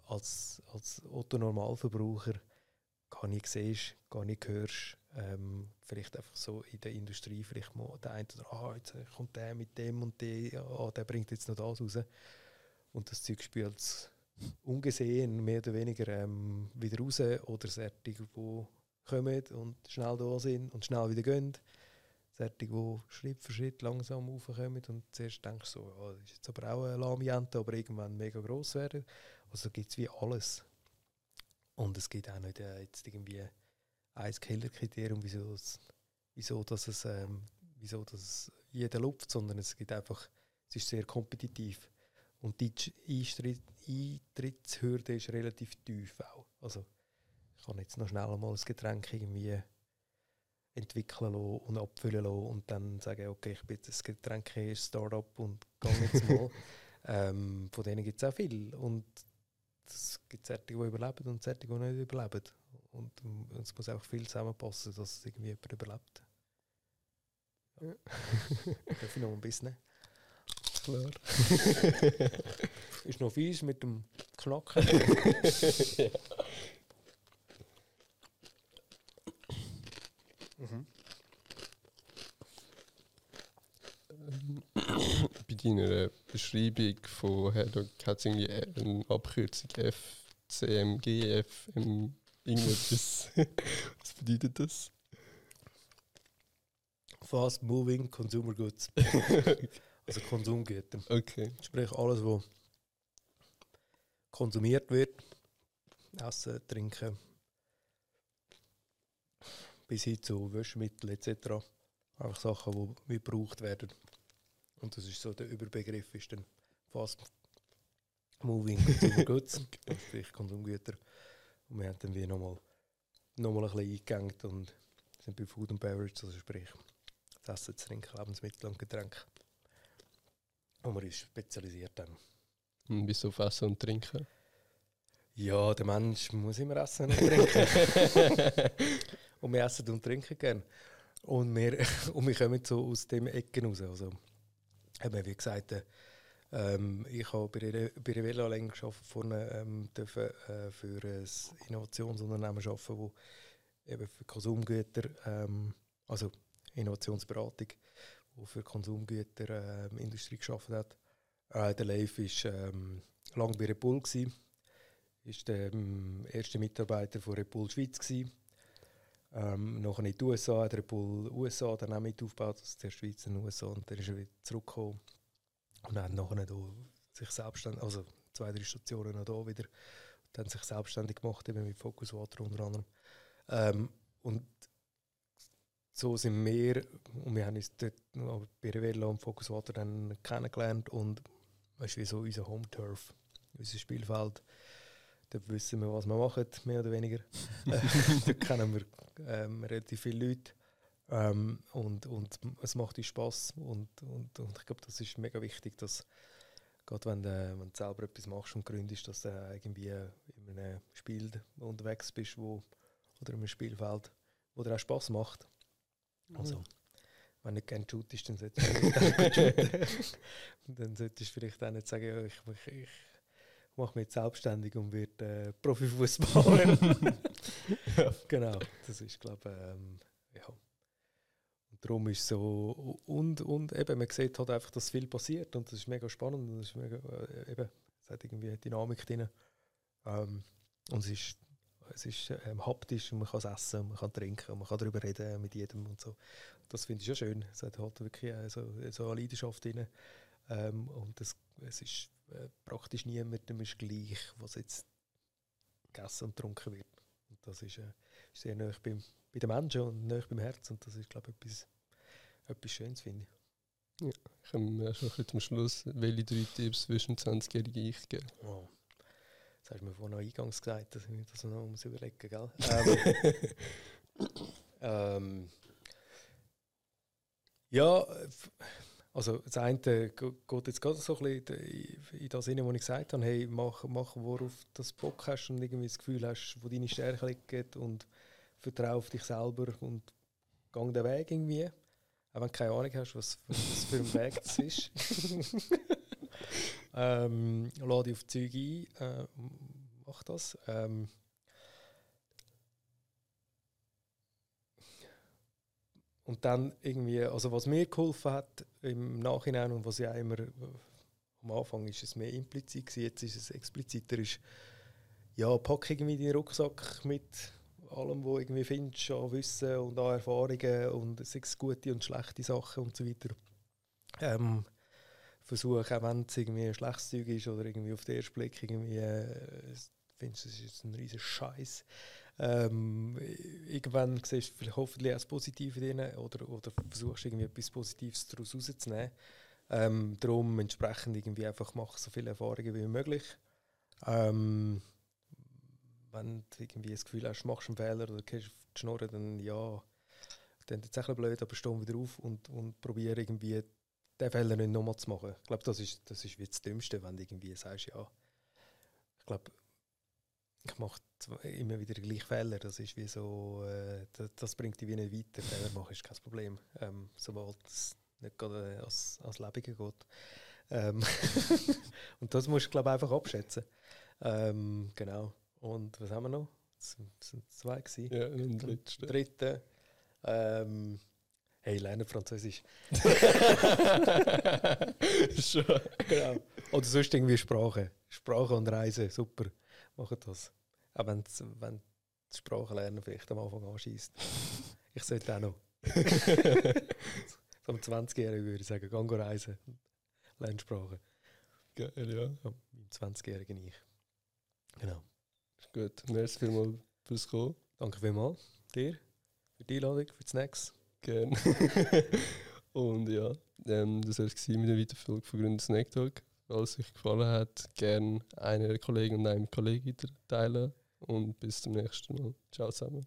als, als Otto-Normalverbraucher gar nicht siehst, gar nicht hörst. Ähm, vielleicht einfach so in der Industrie, vielleicht mal der eine oder ah, jetzt kommt der mit dem und der, ah, der bringt jetzt noch das raus. Und das Zeug spielt ungesehen mehr oder weniger ähm, wieder raus oder solche, die kommen und schnell da sind und schnell wieder gehen. Solche, die Schritt für Schritt langsam raufkommen und zuerst denkst du so, oh, das ist jetzt aber auch ein Lamiente, aber irgendwann mega gross werden. Also gibt es wie alles. Und es gibt auch nicht äh, jetzt irgendwie ein Killerkriterium, wieso, es, wieso, dass es, ähm, wieso dass jeder lupft, sondern es gibt einfach, es ist sehr kompetitiv. Und die Eintrittshürde ist relativ tief auch. Also ich kann jetzt noch schnell mal ein Getränk irgendwie entwickeln lassen und abfüllen lassen und dann sagen, okay, ich bin jetzt ein Getränk Startup und gehe jetzt mal. ähm, von denen gibt es auch viel. Und es gibt solche, die überleben und solche, die nicht überleben. Und, und es muss auch viel zusammenpassen, dass es irgendwie jemand überlebt. Ja. Darf ich noch ein bisschen? Klar. ist noch fies mit dem Knacken. ja. mhm. Bei deiner Beschreibung von Herr hat es irgendwie eine Abkürzung FCMG, FM, irgendetwas. Was bedeutet das? Fast Moving Consumer Goods. also Konsumgüter. Okay. Sprich alles, was konsumiert wird. Essen, Trinken. Bis hin zu Wäschemittel etc. Einfach Sachen, die gebraucht werden. Und das ist so der Überbegriff, ist dann Fast Moving Consumer Goods, sprich Konsumgüter. Und wir haben dann wie nochmal nochmal ein bisschen eingegangen und sind bei Food and Beverage, also sprich das Essen, Trinken, Lebensmittel und Getränke, wo wir uns spezialisiert haben. Und wieso auf Essen und Trinken? Ja, der Mensch muss immer essen und trinken. und wir essen und trinken gerne. Und wir, und wir kommen so aus dem Ecken raus. Also, eben, wie gesagt, äh, ähm, ich habe bei, der, bei länger gearbeitet, vorne ähm, dürfen, äh, für ein Innovationsunternehmen arbeiten, wo eben für Konsumgüter, ähm, also Innovationsberatung, wo für Konsumgüter ähm, Industrie geschaffen hat. Äh, der Leif war ähm, lange bei Repul, gewesen, ist der ähm, erste Mitarbeiter von Repul Schweiz gewesen. Ähm, nachher in die USA, hat Repul USA dann auch mit aufgebaut, also der Schweiz in den USA, und dann ist er wieder zurückgekommen und hat nachher da sich selbstständig, also zwei, drei Stationen noch da wieder, dann sich selbstständig gemacht, eben mit Focus Water unter anderem. Ähm, und so sind wir, und wir haben uns dort bei Revella und Focus Water dann kennengelernt und weißt, wie so unser Home Turf, unser Spielfeld. Dort wissen wir, was wir machen, mehr oder weniger. dort kennen wir ähm, relativ viele Leute. Ähm, und, und es macht uns Spass und, und, und ich glaube, das ist mega wichtig, dass gerade wenn, du, wenn du selber etwas machst und gründest, dass du irgendwie in einem Spiel unterwegs bist wo, oder in einem Spielfeld, wo dir auch Spass macht. Mhm. Also, wenn du nicht gerne shootest, dann solltest du nicht Dann solltest du vielleicht auch nicht sagen, ja, ich, ich, ich mache mich selbstständig und werde äh, Profifußballer. ja. Genau, das ist glaube ich, ähm, ja. Und darum ist so, und, und eben, man sieht halt einfach, dass viel passiert und das ist mega spannend und das ist mega, äh, eben, es hat irgendwie eine Dynamik drin. Ähm, und es ist, es ist ähm, haptisch und man kann es essen, man kann trinken und man kann darüber reden mit jedem und so. Das finde ich ja schön. Es hat halt wirklich äh, so, so eine Leidenschaft drin. Ähm, und das, es ist äh, praktisch niemandem ist gleich, was jetzt gegessen und getrunken wird. Und das ist, äh, sehr nah beim, bei den Menschen und nah beim Herzen. Und das ist, glaube ich, etwas, etwas Schönes, finde ich. Ja, kommen wir schon ein zum Schluss. Welche drei Tipps zwischen 20-Jährigen ich geben? Oh. Das hast du mir vorhin noch eingangs gesagt, dass ich das noch muss überlegen gell? ähm, ähm, ja, also das eine geht jetzt gerade so ein bisschen in das Sinne, was ich gesagt habe, hey, mach, mach worauf du das Bock hast und irgendwie das Gefühl hast, wo deine Stärke liegt und vertraue auf dich selber und gang den Weg irgendwie. Auch wenn du keine Ahnung hast, was, was für ein Weg das ist. ähm, lade auf Züge ein, äh, mach das. Ähm, Und dann irgendwie, also was mir geholfen hat im Nachhinein und was ja immer am Anfang ist es mehr implizit gewesen, jetzt ist es expliziter, ist ja, pack irgendwie deinen Rucksack mit allem, was irgendwie findest, an Wissen und an Erfahrungen und es gute und schlechte Sachen und so weiter. Ähm, versuche, auch wenn es irgendwie ein schlechtes Zeug ist oder irgendwie auf den ersten Blick irgendwie äh, findest, das ist ein riesiger Scheiß ähm, irgendwann siehst du hoffentlich auch das Positive drin oder, oder versuchst irgendwie etwas Positives daraus rauszunehmen. Ähm, darum entsprechend irgendwie einfach mach so viele Erfahrungen wie möglich. Ähm, wenn du irgendwie das Gefühl hast, du machst einen Fehler oder gehst auf die Schnur, dann ja, dann ist es ein blöd, aber steh wieder auf und, und probiere irgendwie den Fehler nicht nochmal zu machen. Ich glaube, das ist, das ist wie das Dümmste, wenn du irgendwie sagst, ja, ich glaube, ich mache immer wieder gleich Fehler. Das ist wie so, äh, das, das, bringt dich wie nicht weiter. Fehler machen ist kein Problem, ähm, sobald es nicht gerade als, als Lebige geht. Ähm und das musst du, glaube ich, einfach abschätzen. Ähm, genau. Und was haben wir noch? Es sind zwei gewesen. Ja, und letzte. Dritte. Ähm, hey, lerne Französisch. Schon. Genau. Oder sonst irgendwie Sprache. Sprache und Reise, super. Machen das. Auch wenn wenn das Sprachenlernen vielleicht am Anfang anschießt. Ich sollte auch noch. so am 20-Jährigen würde ich sagen, gang reisen. Lernsprache. Geil, ja. ja Im 20-Jährigen ich. Genau. Ist gut. Merci vielmals fürs Kommen. Danke vielmals dir für die Einladung, für das Nächste. Gerne. Und ja, ähm, das war es mit der weiteren Folge von Gründer Snack Talk. Falls es euch gefallen hat, gerne einer Kollegen und einem Kollegen teilen und bis zum nächsten Mal. Ciao zusammen.